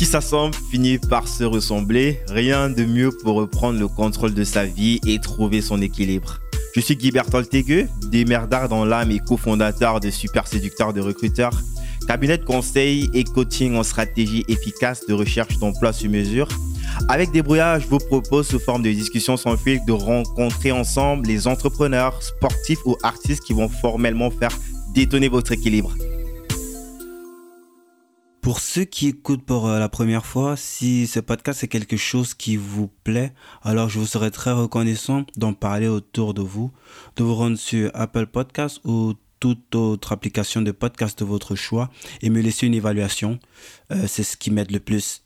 Qui s'assemble finit par se ressembler. Rien de mieux pour reprendre le contrôle de sa vie et trouver son équilibre. Je suis Guy Berthold Tegueux, démerdard dans l'âme et cofondateur de Super Séducteur de Recruteurs, cabinet de conseil et coaching en stratégie efficace de recherche d'emploi sur mesure. Avec Débrouillard, je vous propose sous forme de discussion sans fil de rencontrer ensemble les entrepreneurs, sportifs ou artistes qui vont formellement faire détonner votre équilibre. Pour ceux qui écoutent pour euh, la première fois, si ce podcast est quelque chose qui vous plaît, alors je vous serais très reconnaissant d'en parler autour de vous, de vous rendre sur Apple Podcast ou toute autre application de podcast de votre choix et me laisser une évaluation. Euh, c'est ce qui m'aide le plus.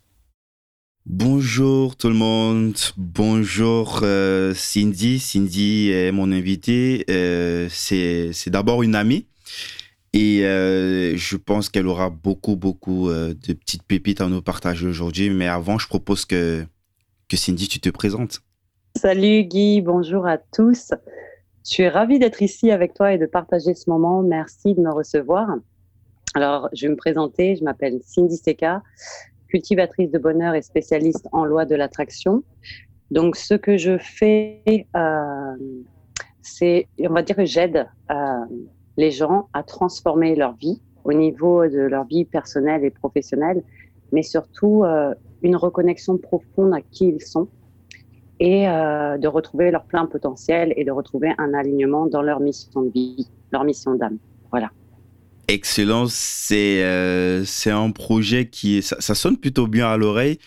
Bonjour tout le monde, bonjour euh, Cindy. Cindy est mon invitée. c'est d'abord une amie. Et euh, je pense qu'elle aura beaucoup, beaucoup euh, de petites pépites à nous partager aujourd'hui. Mais avant, je propose que, que Cindy, tu te présentes. Salut Guy, bonjour à tous. Je suis ravie d'être ici avec toi et de partager ce moment. Merci de me recevoir. Alors, je vais me présenter. Je m'appelle Cindy Seka, cultivatrice de bonheur et spécialiste en loi de l'attraction. Donc, ce que je fais, euh, c'est, on va dire que j'aide les gens à transformer leur vie au niveau de leur vie personnelle et professionnelle, mais surtout euh, une reconnexion profonde à qui ils sont et euh, de retrouver leur plein potentiel et de retrouver un alignement dans leur mission de vie, leur mission d'âme. Voilà. Excellent, c'est euh, un projet qui ça, sonne plutôt bien à l'oreille,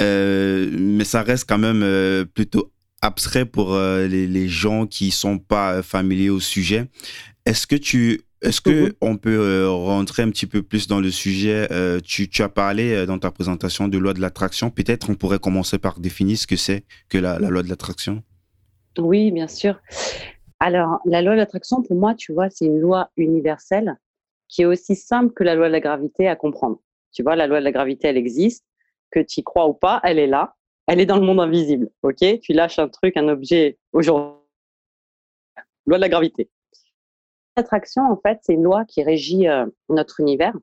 mais ça reste quand même plutôt abstrait pour les, gens qui sont pas familiers au sujet. Est-ce que tu est-ce que mhm. on peut euh, rentrer un petit peu plus dans le sujet euh, tu, tu, as parlé euh, dans ta présentation de loi de l'attraction. Peut-être on pourrait commencer par définir ce que c'est que la, loi de l'attraction. Oui, bien sûr. Alors, la loi de l'attraction, pour moi, tu vois, c'est une loi universelle qui est aussi simple que la loi de la gravité à comprendre. Tu vois, la loi de la gravité, elle existe. Que tu y crois ou pas, elle est là. Elle est dans le monde invisible. OK? Tu lâches un truc, un objet aujourd'hui. Loi de la gravité. L'attraction, en fait, c'est une loi qui régit euh, notre univers,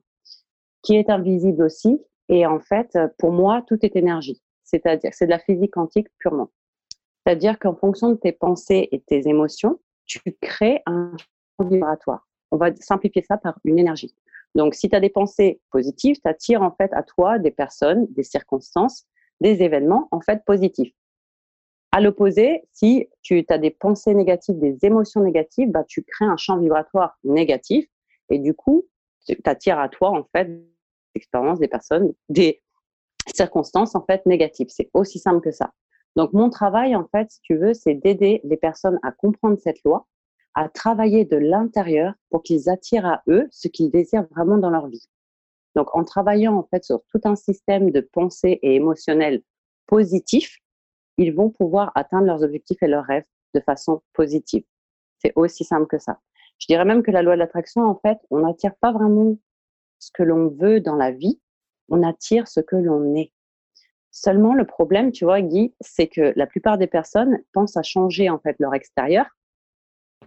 qui est invisible aussi. Et en fait, euh, pour moi, tout est énergie. C'est-à-dire, c'est de la physique quantique purement. C'est-à-dire qu'en fonction de tes pensées et tes émotions, tu crées un vibratoire. On va simplifier ça par une énergie. Donc, si tu as des pensées positives, tu attires en fait à toi des personnes, des circonstances, des événements en fait positifs. À l'opposé, si tu as des pensées négatives, des émotions négatives, bah, tu crées un champ vibratoire négatif et du coup, tu attires à toi en fait des expériences, des personnes, des circonstances en fait négatives. C'est aussi simple que ça. Donc mon travail en fait, si tu veux, c'est d'aider les personnes à comprendre cette loi, à travailler de l'intérieur pour qu'ils attirent à eux ce qu'ils désirent vraiment dans leur vie. Donc en travaillant en fait sur tout un système de pensée et émotionnel positif, ils vont pouvoir atteindre leurs objectifs et leurs rêves de façon positive. C'est aussi simple que ça. Je dirais même que la loi de l'attraction, en fait, on n'attire pas vraiment ce que l'on veut dans la vie, on attire ce que l'on est. Seulement, le problème, tu vois, Guy, c'est que la plupart des personnes pensent à changer en fait leur extérieur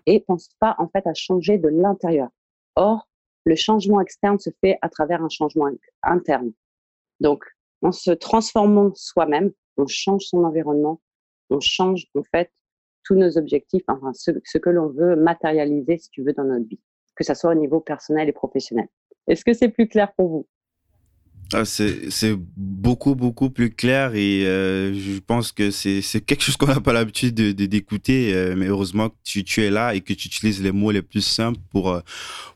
et pensent pas en fait à changer de l'intérieur. Or, le changement externe se fait à travers un changement interne. Donc, en se transformant soi-même, on change son environnement, on change en fait tous nos objectifs, enfin ce, que l'on veut matérialiser, si tu veux, dans notre vie, que ce soit au niveau personnel et professionnel. Est-ce que c'est plus clair pour vous? Ah, c'est beaucoup, beaucoup plus clair et euh, je pense que c'est quelque chose qu'on n'a pas l'habitude d'écouter, de, euh, mais heureusement que tu, tu, es là et que tu utilises les mots les plus simples pour, euh,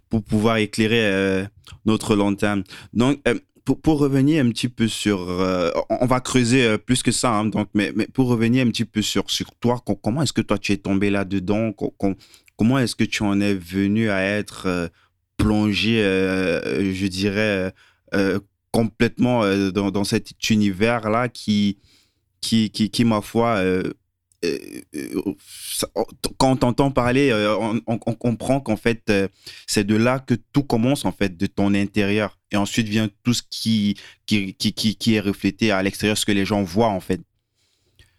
pour pouvoir éclairer notre long terme. Donc, pour, revenir un petit peu sur, euh, on va creuser euh, plus que ça, hein, donc, mais, pour revenir un petit peu sur, sur toi, comment est-ce que toi tu es tombé là-dedans? Comment est-ce que tu en es venu à être euh, plongé, je dirais, complètement dans, cet univers-là qui, qui, qui, ma foi, quand on t'entend parler, on, on, comprend qu'en fait, c'est de là que tout commence, en fait, de ton intérieur et ensuite vient tout ce qui, qui, qui, qui, est reflété à l'extérieur, ce que les gens voient en fait.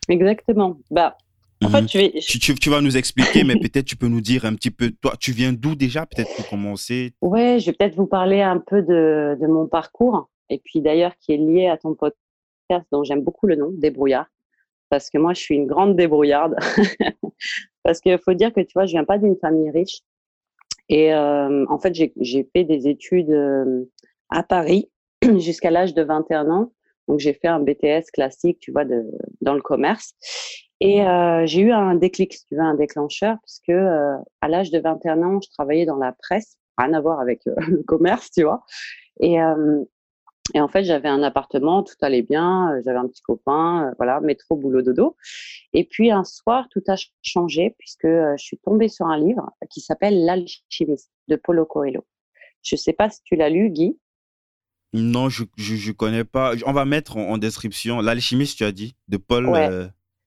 Exactement. Bah, en fait, mhm. tu, tu, tu, vas nous expliquer, mais peut-être tu peux nous dire un petit peu, toi, tu viens d'où déjà, peut-être pour commencer? Ouais, je vais peut-être vous parler un peu de, de mon parcours. et puis d'ailleurs qui est lié à ton podcast dont j'aime beaucoup le nom, Débrouillard, parce que moi je suis une grande débrouillarde. parce qu'il faut dire que tu vois, je viens pas d'une famille riche. Et euh, en fait, j'ai fait des études euh, à Paris jusqu'à l'âge de 21 ans. Donc, j'ai fait un BTS classique, tu vois, de, dans le commerce. Et euh, j'ai eu un déclic, si tu veux, un déclencheur, puisque euh, à l'âge de 21 ans, je travaillais dans la presse, rien à voir avec euh, le commerce, tu vois. Et, et en fait, j'avais un appartement, tout allait bien, euh, j'avais un petit copain, voilà, métro, boulot, dodo. Et puis un soir, tout a changé, puisque je suis tombée sur un livre qui s'appelle L'alchimiste de Paulo Coelho. Je sais pas si tu l'as lu, Guy. Non, je, je connais pas. On va mettre en, en description L'alchimiste, tu as dit, de Paul. Ouais. euh,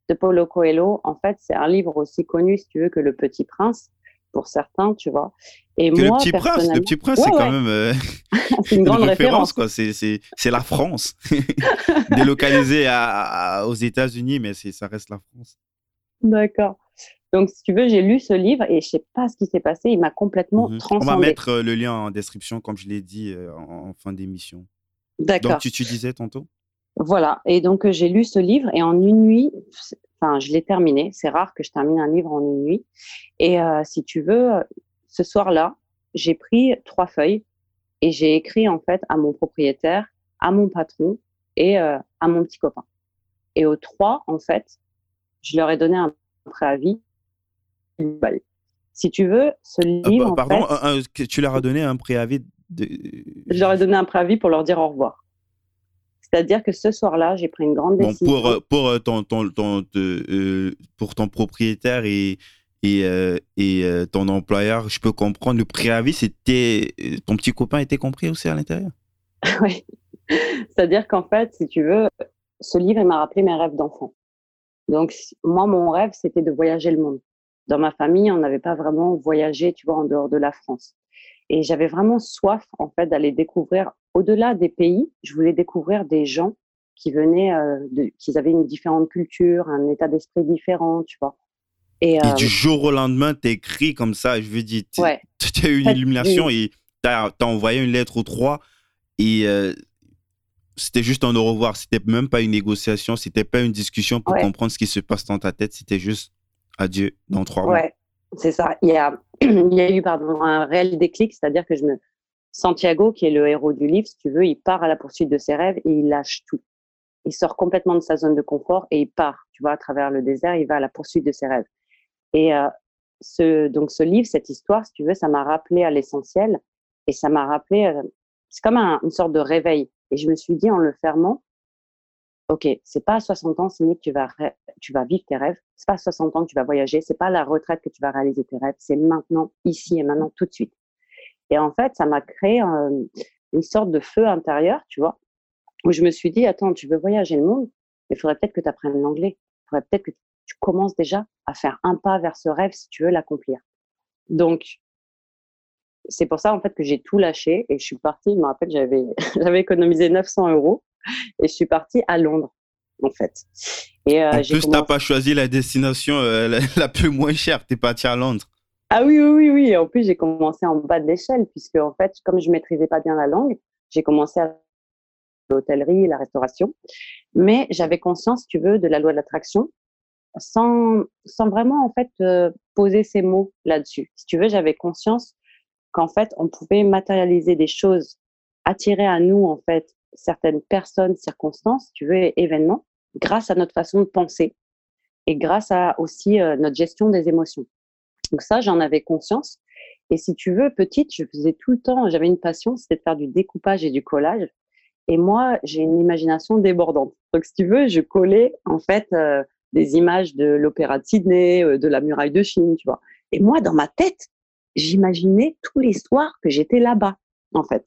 de Paulo Coelho, en fait, c'est un livre aussi connu, si tu veux, que Le Petit Prince, pour certains, tu vois. Et que moi, le petit prince, le petit prince, Ouais, c'est quand même euh, c'est une grande référence. quoi. C'est, c'est, c'est la France, délocalisée à, à- aux États-Unis, mais ça reste la France. D'accord. Donc, si tu veux, j'ai lu ce livre et je sais pas ce qui s'est passé. Il m'a complètement Mhm. On transcendé. va mettre euh, le lien en description, comme je l'ai dit euh, en, en fin d'émission. D'accord. Donc, tu, tu disais tantôt? Voilà. Et donc, euh, j'ai lu ce livre et en une nuit, enfin, je l'ai terminé. C'est rare que je termine un livre en une nuit. Et euh, si tu veux, euh, ce soir-là, j'ai pris trois feuilles et j'ai écrit en fait à mon propriétaire, à mon patron et euh, à mon petit copain. Et aux trois, en fait, je leur ai donné un préavis. Bah, Si tu veux, ce Euh, livre, pa- en Pardon, fait, un- un- que tu leur as donné un préavis de... je leur ai donné un préavis pour leur dire au revoir. C'est-à-dire que ce soir-là, j'ai pris une grande Bon, décision. pour, euh, pour, euh, ton, ton, ton, te- pour ton propriétaire et, et, euh, et euh, ton employeur, je peux comprendre, le préavis, c'était. Ton petit copain était compris aussi à l'intérieur? Oui. C'est-à-dire qu'en fait, si tu veux, ce livre, m'a rappelé mes rêves d'enfant. Donc, moi, mon rêve, c'était de voyager le monde. Dans ma famille, on n'avait pas vraiment voyagé, tu vois, en dehors de la France. Et j'avais vraiment soif, en fait, d'aller découvrir, au-delà des pays, je voulais découvrir des gens qui venaient, euh, de, qui avaient une différente culture, un état d'esprit différent, tu vois. Et, Et euh, du jour au lendemain, t'écris comme ça, je veux dire, tu ouais, as eu une illumination et t'as as envoyé une lettre aux trois et euh, c'était juste un au revoir. C'était même pas une négociation, c'était pas une discussion pour Ouais. comprendre ce qui se passe dans ta tête, c'était juste adieu dans trois mois. Ouais, c'est ça. Il y a, il y a eu pardon, un réel déclic, c'est-à-dire que je me. Santiago, qui est le héros du livre, si tu veux, il part à la poursuite de ses rêves et il lâche tout. Il sort complètement de sa zone de confort et il part, tu vois, à travers le désert, il va à la poursuite de ses rêves. Et euh, donc ce livre, cette histoire, si tu veux, ça m'a rappelé à l'essentiel et ça m'a rappelé, euh, c'est comme un- une sorte de réveil. Et je me suis dit en le fermant, ok, c'est pas à 60 ans, Sydney, que tu vas, tu vas vivre tes rêves. C'est pas à 60 ans que tu vas voyager. C'est pas à la retraite que tu vas réaliser tes rêves. C'est maintenant, ici et maintenant, tout de suite. Et en fait, ça m'a créé une sorte de feu intérieur, tu vois, où je me suis dit, attends, tu veux voyager le monde, mais il faudrait peut-être que tu apprennes l'anglais. Il faudrait peut-être que tu commences déjà à faire un pas vers ce rêve si tu veux l'accomplir. Donc, c'est pour ça, en fait, que j'ai tout lâché et je suis partie. Je me rappelle, j'avais, j'avais économisé 900 euros et je suis partie à Londres, en fait. Et euh, En j'ai plus, commencé- t'as pas choisi la destination euh, la, la plus moins chère, t'es parti à Londres. Ah oui, oui, oui, oui. En plus, j'ai commencé en bas de l'échelle, puisque en fait, comme je maîtrisais pas bien la langue, j'ai commencé à l'hôtellerie, la restauration. Mais j'avais conscience, tu veux, de la loi de l'attraction, sans, sans vraiment en fait euh, poser ces mots là-dessus. Si tu veux, j'avais conscience qu'en fait, on pouvait matérialiser des choses, attirer à nous en fait certaines personnes, circonstances, tu veux, et événements, grâce à notre façon de penser et grâce à aussi euh, notre gestion des émotions. Donc ça, j'en avais conscience. Et si tu veux, petite, je faisais tout le temps, j'avais une passion, c'était de faire du découpage et du collage. Et moi, j'ai une imagination débordante. Donc si tu veux, je collais en fait euh, des images de l'opéra de Sydney, euh, de la muraille de Chine, tu vois. Et moi, dans ma tête, j'imaginais tous les soirs que j'étais là-bas, en fait.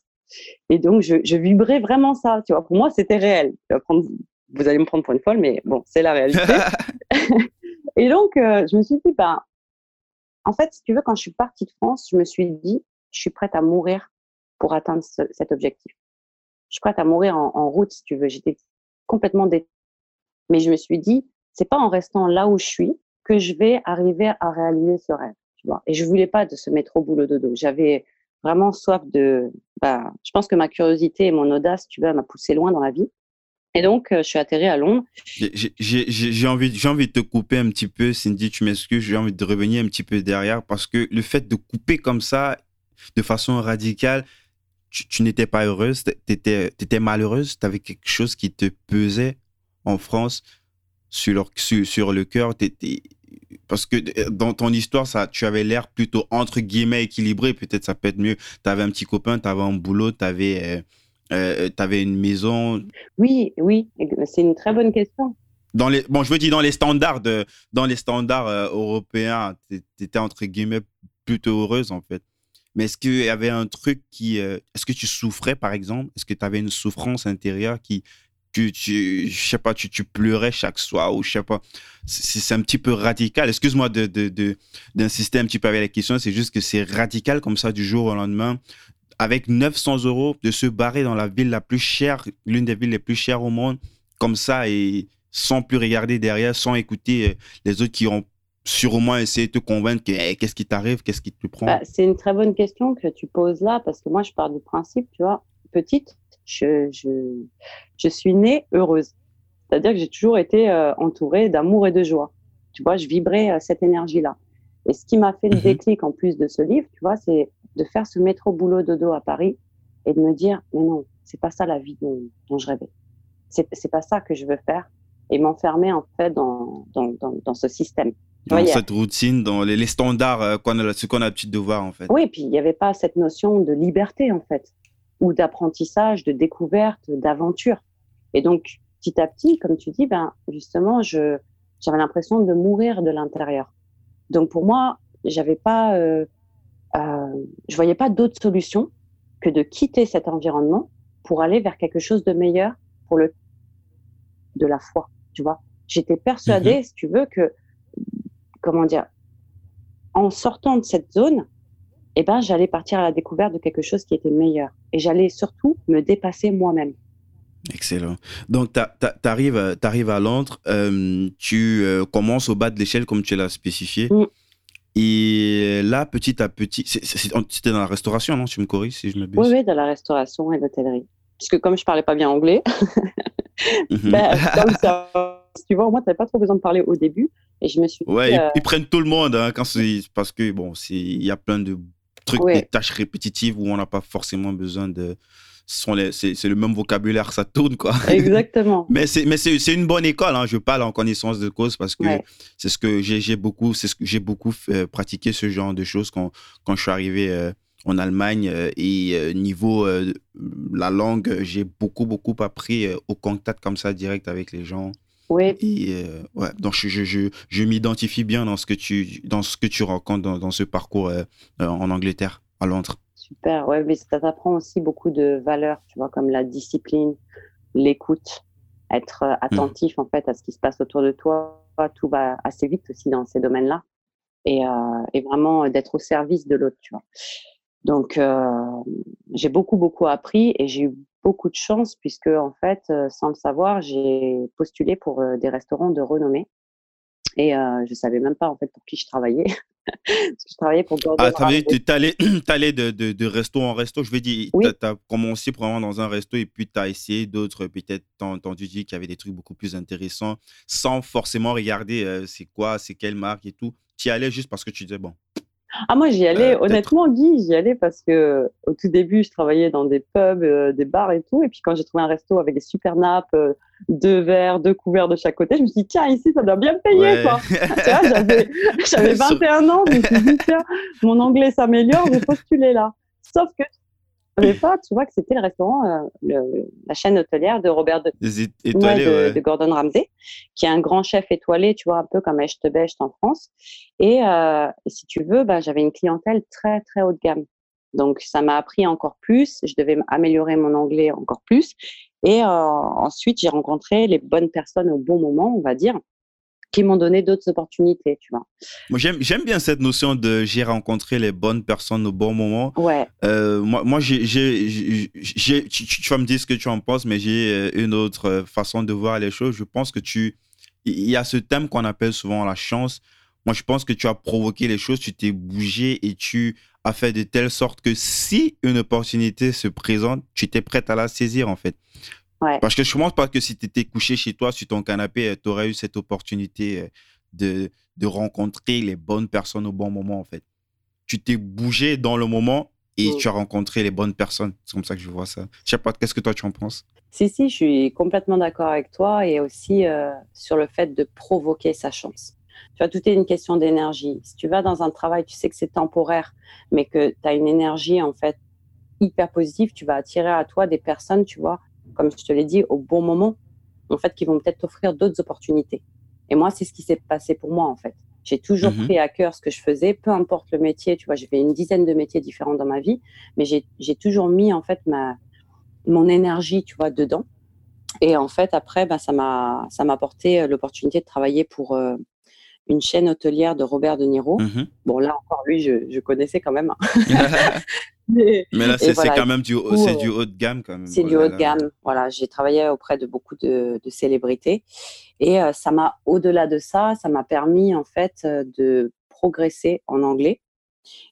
Et donc, je, je vibrais vraiment ça, tu vois. Pour moi, c'était réel. Vous allez me prendre pour une folle, mais bon, c'est la réalité. Et donc, euh, je me suis dit, ben, en fait, si tu veux, quand je suis partie de France, je me suis dit, je suis prête à mourir pour atteindre ce- cet objectif. Je suis prête à mourir en, en route, si tu veux. J'étais complètement dé... Mais je me suis dit, c'est pas en restant là où je suis que je vais arriver à réaliser ce rêve, tu vois. Et je voulais pas de se mettre au boulot dodo. J'avais vraiment soif de. Bah, je pense que ma curiosité et mon audace, tu vois, m'a poussé loin dans la vie. Et donc, euh, je suis atterri à Londres. J'ai envie, envie de te couper un petit peu, Cindy, tu m'excuses, j'ai envie de revenir un petit peu derrière parce que le fait de couper comme ça, de façon radicale, tu, n'étais pas heureuse, tu étais, malheureuse, tu avais quelque chose qui te pesait en France sur, sur, sur le cœur. Parce que euh, dans ton histoire, ça, tu avais l'air plutôt entre guillemets équilibré. Peut-être ça peut être mieux. Tu avais un petit copain, tu avais un boulot, tu avais. Euh, euh, tu avais une maison? Oui, oui, c'est une très bonne question. Dans les, bon, je veux dire, dans les standards, de, dans les standards euh, européens, tu étais entre guillemets plutôt heureuse en fait. Mais est-ce qu'il y avait un truc qui. Euh, est-ce que tu souffrais par exemple? Est-ce que tu avais une souffrance intérieure qui. Tu, tu, je sais pas, tu, tu pleurais chaque soir ou je sais pas? C'est un petit peu radical. Excuse-moi d'insister de, de, un petit peu avec la question. C'est juste que c'est radical comme ça du jour au lendemain avec 900 euros, de se barrer dans la ville la plus chère, l'une des villes les plus chères au monde, comme ça, et sans plus regarder derrière, sans écouter euh, les autres qui ont sûrement essayé de te convaincre que qu'est-ce qui t'arrive, qu'est-ce qui te prend? Bah, C'est une très bonne question que tu poses là, parce que moi, je pars du principe, tu vois, petite, je, je, suis née heureuse. C'est-à-dire que j'ai toujours été euh, entourée d'amour et de joie. Tu vois, je vibrais euh, cette énergie-là. Et ce qui m'a fait le mhm. déclic en plus de ce livre, tu vois, c'est de faire ce métro boulot dodo à Paris et de me dire mais non, c'est pas ça la vie dont, dont je rêvais. C'est c'est pas ça que je veux faire et m'enfermer en fait dans dans, dans, dans ce système. Dans cette routine, dans les, les standards euh, qu'on a, ce qu'on a l'habitude de voir en fait. Oui, puis il n'y avait pas cette notion de liberté en fait, ou d'apprentissage, de découverte, d'aventure. Et donc petit à petit, comme tu dis, ben justement, je j'avais l'impression de mourir de l'intérieur. Donc pour moi, j'avais pas euh, euh, je voyais pas d'autre solution que de quitter cet environnement pour aller vers quelque chose de meilleur pour le de la foi, tu vois. J'étais persuadée, mhm. si tu veux, que comment dire, en sortant de cette zone, eh ben, j'allais partir à la découverte de quelque chose qui était meilleur. Et j'allais surtout me dépasser moi-même. Excellent. Donc, tu arrives, à Londres, euh, tu euh, commences au bas de l'échelle comme tu l'as spécifié. Mm. Et là, petit à petit, c'était dans la restauration, non Tu me corriges si je me Oui, oui, dans la restauration et l'hôtellerie. Puisque comme je parlais pas bien anglais, mhm. ben, tu vois, moi, tu n'avais pas trop besoin de parler au début. Et je me suis Ouais, euh, ils, prennent tout le monde hein, quand parce que, bon, il y a plein de trucs, des tâches répétitives où on n'a pas forcément besoin de c'est le même vocabulaire, ça tourne, quoi. Exactement. mais c'est une bonne école, hein. je parle en connaissance de cause parce que c'est ce que j'ai beaucoup, c'est ce que j'ai beaucoup euh, pratiqué ce genre de choses quand, quand je suis arrivé euh, en Allemagne euh, et niveau la langue, j'ai beaucoup, beaucoup appris au contact comme ça direct avec les gens. Oui. Et, ouais, donc je, je, je, m'identifie bien dans ce que tu, dans ce que tu rencontres dans, dans ce parcours en Angleterre, à Londres. Super, ouais, mais ça t'apprend aussi beaucoup de valeurs, tu vois, comme la discipline, l'écoute, être euh, attentif en fait à ce qui se passe autour de toi. Tout va assez vite aussi dans ces domaines-là, et, euh, et, vraiment d'être au service de l'autre, tu vois. Donc, euh, j'ai beaucoup beaucoup appris et j'ai eu beaucoup de chance puisque en fait, euh, sans le savoir, j'ai postulé pour euh, des restaurants de renommée et euh, je savais même pas en fait pour qui je travaillais. Parce que je travaillais pour Gordon. Ah, tu allais, allais de, de, de, resto en resto. Je veux dire, tu as, commencé probablement dans un resto et puis tu as essayé d'autres. Peut-être tu as entendu dire qu'il y avait des trucs beaucoup plus intéressants sans forcément regarder euh, c'est quoi, c'est quelle marque et tout. Tu y allais juste parce que tu disais, bon, ah, moi, j'y allais, euh, honnêtement, Guy, j'y allais parce que au tout début, je travaillais dans des pubs, euh, des bars et tout. Et puis, quand j'ai trouvé un resto avec des super nappes, euh, deux verres, deux couverts de chaque côté, je me suis dit, tiens, ici, ça doit bien payer, quoi. j'avais 21 ans, je me suis dit, tiens, mon anglais s'améliore, je postuler là. Sauf que savais pas, tu vois, que c'était le restaurant, euh, la chaîne hôtelière de Robert de, de, Gordon Ramsay, qui est un grand chef étoilé, tu vois, un peu comme Echte Becht en France. Et, euh, si tu veux, bah, j'avais une clientèle très, très haut de gamme. Donc, ça m'a appris encore plus. Je devais améliorer mon anglais encore plus. Et euh, ensuite, j'ai rencontré les bonnes personnes au bon moment, on va dire qui m'ont donné d'autres opportunités, tu vois. Moi, j'aime, j'aime bien cette notion de j'ai rencontré les bonnes personnes au bon moment. Ouais. Euh, moi, moi j'ai, j'ai, j'ai, tu, vas me dire ce que tu en penses, mais j'ai euh, une autre façon de voir les choses. Je pense que tu, il y a ce thème qu'on appelle souvent la chance. Moi, je pense que tu as provoqué les choses, tu t'es bougé et tu a fait de telle sorte que si une opportunité se présente, tu étais prête à la saisir, en fait. Parce que je ne pense pas que si tu étais couché chez toi sur ton canapé, euh, tu aurais eu cette opportunité euh, de, de rencontrer les bonnes personnes au bon moment, en fait. Tu t'es bougé dans le moment et tu as rencontré les bonnes personnes. C'est comme ça que je vois ça. Je sais pas, qu'est-ce que toi tu en penses? Si, si, je suis complètement d'accord avec toi et aussi euh, sur le fait de provoquer sa chance. Tu vois, tout est une question d'énergie. Si tu vas dans un travail, tu sais que c'est temporaire, mais que tu as une énergie en fait hyper positive, tu vas attirer à toi des personnes, tu vois, comme je te l'ai dit, au bon moment, en fait, qui vont peut-être t'offrir d'autres opportunités. Et moi, c'est ce qui s'est passé pour moi, en fait. J'ai toujours mhm. pris à cœur ce que je faisais, peu importe le métier. Tu vois, j'ai fait une dizaine de métiers différents dans ma vie, mais j'ai toujours mis, en fait, ma, mon énergie, tu vois, dedans. Et en fait, après, ben, ça m'a apporté euh, l'opportunité de travailler pour euh, une chaîne hôtelière de Robert De Niro. Mhm. Bon, là encore, lui, je, je connaissais quand même. Hein. Mais, là, c'est quand même du, c'est du haut de gamme quand même. C'est du haut de gamme. Voilà, j'ai travaillé auprès de beaucoup de, célébrités et euh, ça m'a, au-delà de ça, ça m'a permis en fait euh, de progresser en anglais.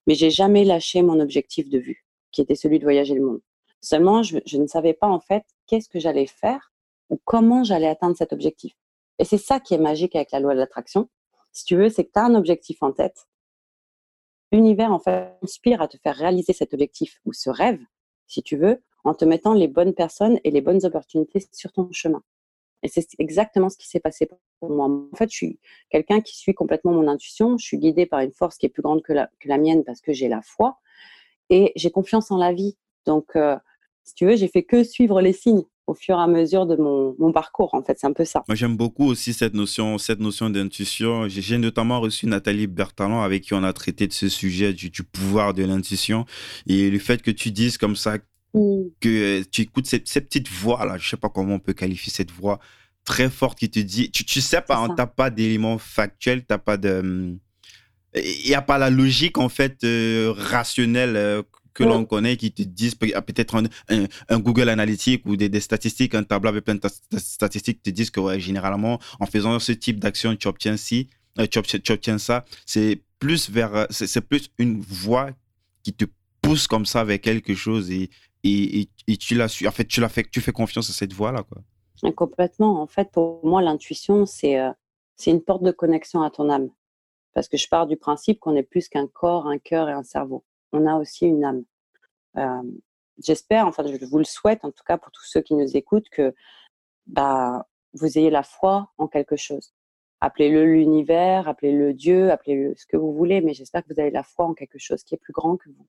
Mais j'ai jamais lâché mon objectif de vue, qui était celui de voyager le monde. Seulement, je, je ne savais pas en fait qu'est-ce que j'allais faire ou comment j'allais atteindre cet objectif. Et c'est ça qui est magique avec la loi de l'attraction. Si tu veux, c'est que tu as un objectif en tête l'univers en fait inspire à te faire réaliser cet objectif ou ce rêve, si tu veux, en te mettant les bonnes personnes et les bonnes opportunités sur ton chemin. Et c'est exactement ce qui s'est passé pour moi. En fait, je suis quelqu'un qui suit complètement mon intuition. Je suis guidée par une force qui est plus grande que la, mienne parce que j'ai la foi et j'ai confiance en la vie. Donc, euh, si tu veux, j'ai fait que suivre les signes au fur et à mesure de mon, mon parcours. En fait, c'est un peu ça. Moi, j'aime beaucoup aussi cette notion, cette notion d'intuition. J'ai notamment reçu Nathalie Bertalon avec qui on a traité de ce sujet du, pouvoir de l'intuition et le fait que tu dises comme ça mm. que tu écoutes cette, cette petite voix là, je sais pas comment on peut qualifier cette voix très forte qui te dit, tu, tu sais pas, tu n'as pas d'éléments factuels, t'as pas de, il n'y a pas la logique en fait euh, rationnelle euh, que l'on connaît qui te disent peut-être un, Google Analytics ou des, statistiques, un tableau avec plein de statistiques te disent que ouais, généralement, en faisant ce type d'action, tu obtiens ci, euh, tu, obtiens, ça. C'est plus vers, c'est plus une voie qui te pousse comme ça vers quelque chose et, et, et, tu l'as en fait, tu l'as fait, tu fais confiance à cette voie là, quoi. Complètement. En fait, pour moi, l'intuition, c'est euh, c'est une porte de connexion à ton âme. Parce que je pars du principe qu'on est plus qu'un corps, un cœur et un cerveau on a aussi une âme. J'espère, enfin, je vous le souhaite, en tout cas pour tous ceux qui nous écoutent, que bah, vous ayez la foi en quelque chose. Appelez-le l'univers, appelez-le Dieu, appelez-le ce que vous voulez, mais j'espère que vous avez la foi en quelque chose qui est plus grand que vous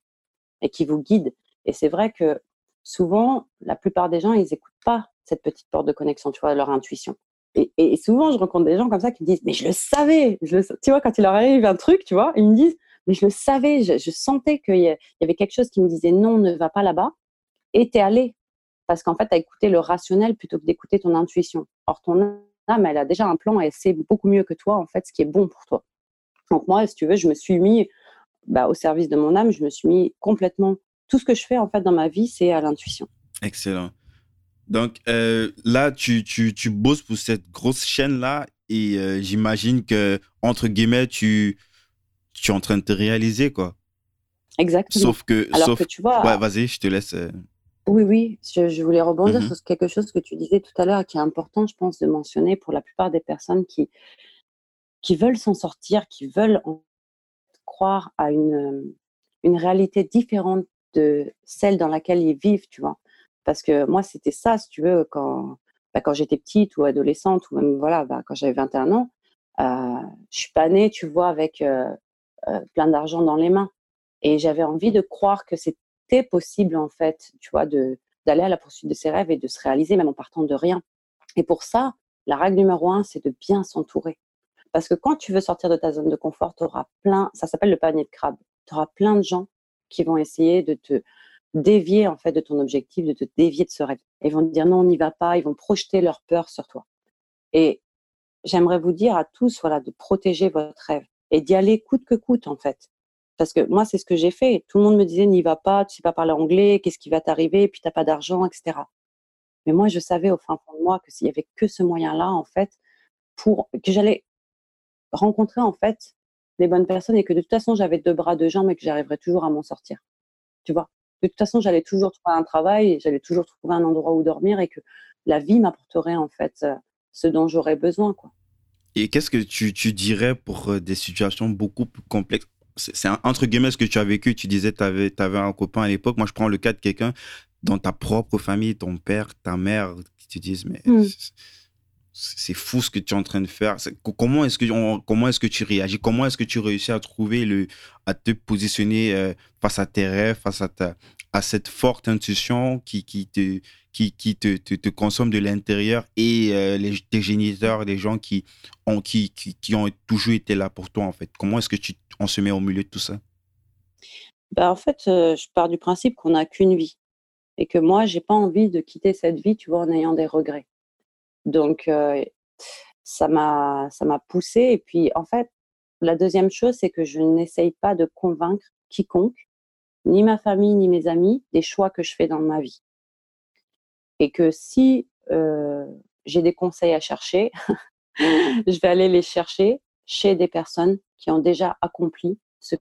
et qui vous guide. Et c'est vrai que souvent, la plupart des gens, ils n'écoutent pas cette petite porte de connexion, tu vois, leur intuition. Et, souvent, je rencontre des gens comme ça qui me disent, mais je le savais, je tu vois, quand il leur arrive un truc, tu vois, ils me disent, mais je le savais, je, sentais qu'il y avait quelque chose qui me disait non, ne va pas là-bas, et t'es allé. Parce qu'en fait, tu as écouté le rationnel plutôt que d'écouter ton intuition. Or, ton âme, elle a déjà un plan et elle sait beaucoup mieux que toi, en fait, ce qui est bon pour toi. Donc, moi, si tu veux, je me suis mis bah, au service de mon âme, je me suis mis complètement. Tout ce que je fais, en fait, dans ma vie, c'est à l'intuition. Excellent. Donc euh, là, tu, tu, tu, bosses pour cette grosse chaîne-là et euh, j'imagine que, entre guillemets, tu, tu es en train de te réaliser, quoi. Exactement. Sauf que, Alors sauf... que tu vois. Ouais, vas-y, je te laisse. Euh. Oui, oui, je, voulais rebondir mhm. sur quelque chose que tu disais tout à l'heure qui est important, je pense, de mentionner pour la plupart des personnes qui, qui veulent s'en sortir, qui veulent croire à une, une réalité différente de celle dans laquelle ils vivent, tu vois. Parce que moi, c'était ça, si tu veux, quand, bah, quand j'étais petite ou adolescente, ou même voilà, bah, quand j'avais 21 ans, euh, je suis pas née, tu vois, avec euh, euh, plein d'argent dans les mains. Et j'avais envie de croire que c'était possible, en fait, tu vois, de, d'aller à la poursuite de ses rêves et de se réaliser même en partant de rien. Et pour ça, la règle numéro un, c'est de bien s'entourer. Parce que quand tu veux sortir de ta zone de confort, tu auras plein, ça s'appelle le panier de crabe, tu auras plein de gens qui vont essayer de te dévier en fait de ton objectif, de te dévier de ce rêve. Ils vont te dire non, on n'y va pas, ils vont projeter leur peur sur toi. Et j'aimerais vous dire à tous voilà de protéger votre rêve et d'y aller coûte que coûte en fait. Parce que moi, c'est ce que j'ai fait. Tout le monde me disait n'y va pas, tu sais pas parler anglais, qu'est-ce qui va t'arriver, puis t'as pas d'argent, etc. Mais moi, je savais au fin fond de moi que s'il y avait que ce moyen-là, en fait, pour que j'allais rencontrer en fait les bonnes personnes et que de toute façon, j'avais deux bras, deux jambes et que j'arriverais toujours à m'en sortir. Tu vois? De toute façon, j'allais toujours trouver un travail, j'allais toujours trouver un endroit où dormir et que la vie m'apporterait en fait euh, ce dont j'aurais besoin. Quoi. Et qu'est-ce que tu, tu, dirais pour euh, des situations beaucoup plus complexes? C'est entre guillemets ce que tu as vécu. Tu disais tu avais, avais, un copain à l'époque. Moi, je prends le cas de quelqu'un dans ta propre famille, ton père, ta mère, qui te disent Mais mmh c'est fou ce que tu es en train de faire. Comment est-ce que, comment est-ce que tu réagis? Comment est-ce que tu réussis à trouver le, à te positionner euh, face à tes rêves, face à, ta, à cette forte intuition qui, qui, te, qui, qui te, te, consomme de l'intérieur et euh, les, tes géniteurs, les gens qui ont, qui, qui, ont toujours été là pour toi, en fait. Comment est-ce que tu, on se met au milieu de tout ça? Bah, En fait, euh, je pars du principe qu'on n'a qu'une vie et que moi, j'ai pas envie de quitter cette vie, tu vois, en ayant des regrets. Donc, ça m'a ça m'a poussé. Et puis, en fait, la deuxième chose, c'est que je n'essaye pas de convaincre quiconque, ni ma famille, ni mes amis, des choix que je fais dans ma vie. Et que si j'ai des conseils à chercher, je vais aller les chercher chez des personnes qui ont déjà accompli ce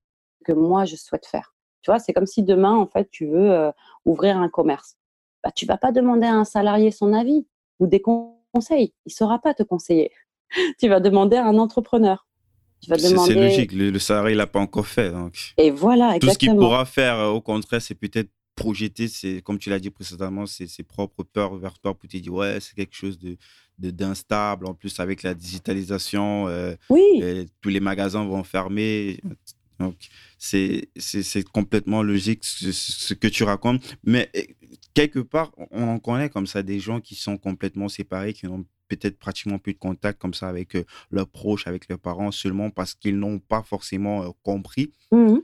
que moi je souhaite faire. Tu vois, c'est comme si demain, en fait, tu veux ouvrir un commerce. Bah, tu vas pas demander à un salarié son avis ou des conseils conseil. Il saura pas te conseiller. tu vas demander à un entrepreneur. C'est logique, le, salarié ne l'a pas encore fait. Donc. Et voilà, exactement. Tout ce qu'il pourra faire, euh, au contraire, c'est peut-être projeter, c'est comme tu l'as dit précédemment, ses, ses propres peurs vers toi pour te dire, ouais, c'est quelque chose de d'instable. En plus, avec la digitalisation, euh, oui. tous les magasins vont fermer. Donc, c'est complètement logique ce, que tu racontes. Mais quelque part, on en connaît comme ça des gens qui sont complètement séparés, qui n'ont peut-être pratiquement plus de contact comme ça avec euh, leurs proches, avec leurs parents, seulement parce qu'ils n'ont pas forcément euh, compris. Mmh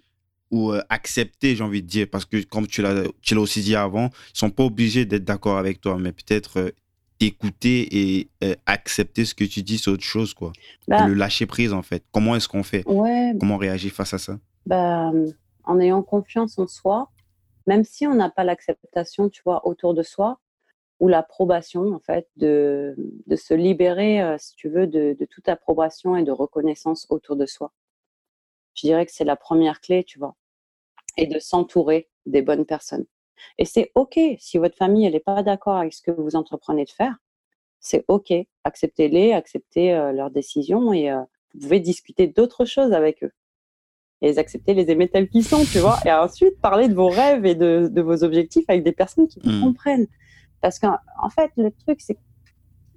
ou euh, accepté, j'ai envie de dire, parce que comme tu l'as aussi dit avant, ils ne sont pas obligés d'être d'accord avec toi, mais peut-être écouter et accepter ce que tu dis, c'est autre chose, quoi. Bah le lâcher prise, en fait. Comment est-ce qu'on fait? Comment réagir face à ça? Bah, En ayant confiance en soi, même si on n'a pas l'acceptation, tu vois, autour de soi, ou l'approbation, en fait, de, de se libérer, si tu veux, de, de toute approbation et de reconnaissance autour de soi. Je dirais que c'est la première clé, tu vois. Et de s'entourer des bonnes personnes. Et c'est OK si votre famille elle n'est pas d'accord avec ce que vous entreprenez de faire. C'est OK. Acceptez-les, acceptez euh, leurs décisions et euh, vous pouvez discuter d'autres choses avec eux. Et les accepter, les aimer tels qu'ils sont, tu vois. Et ensuite, parler de vos rêves et de, de vos objectifs avec des personnes qui vous mmh. comprennent. Parce qu'en en fait, le truc, c'est que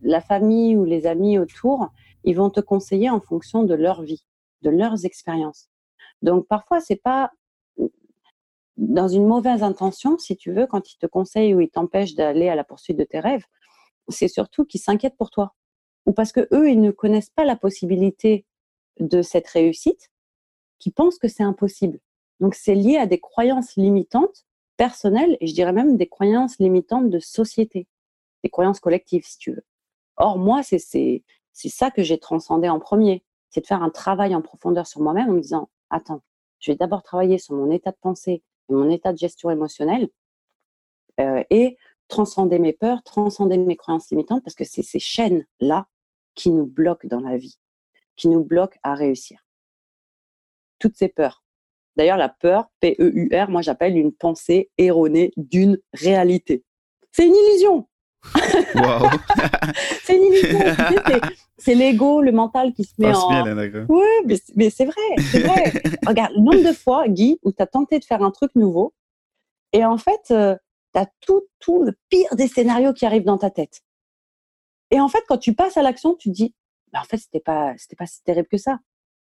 la famille ou les amis autour, ils vont te conseiller en fonction de leur vie, de leurs expériences. Donc, parfois, c'est pas dans une mauvaise intention, si tu veux, quand ils te conseillent ou ils t'empêchent d'aller à la poursuite de tes rêves, c'est surtout qu'ils s'inquiètent pour toi. Ou parce que eux, ils ne connaissent pas la possibilité de cette réussite, qu'ils pensent que c'est impossible. Donc, c'est lié à des croyances limitantes personnelles et je dirais même des croyances limitantes de société, des croyances collectives, si tu veux. Or, moi, c'est ça que j'ai transcendé en premier. C'est de faire un travail en profondeur sur moi-même en me disant, attends, je vais d'abord travailler sur mon état de pensée, mon état de gestion émotionnelle euh, et transcender mes peurs, transcender mes croyances limitantes parce que c'est ces chaînes-là qui nous bloquent dans la vie, qui nous bloquent à réussir. Toutes ces peurs. D'ailleurs, la peur, P-E-U-R, moi j'appelle une pensée erronée d'une réalité. C'est une illusion. c'est une illusion. c'est l'ego, le mental qui se met en. Oui, mais, c'est vrai, c'est vrai. Regarde, le nombre de fois, Guy, où tu as tenté de faire un truc nouveau et en fait, euh, tu as tout, tout le pire des scénarios qui arrivent dans ta tête. Et en fait, quand tu passes à l'action, tu te dis, bah, en fait, c'était pas, c'était pas si terrible que ça.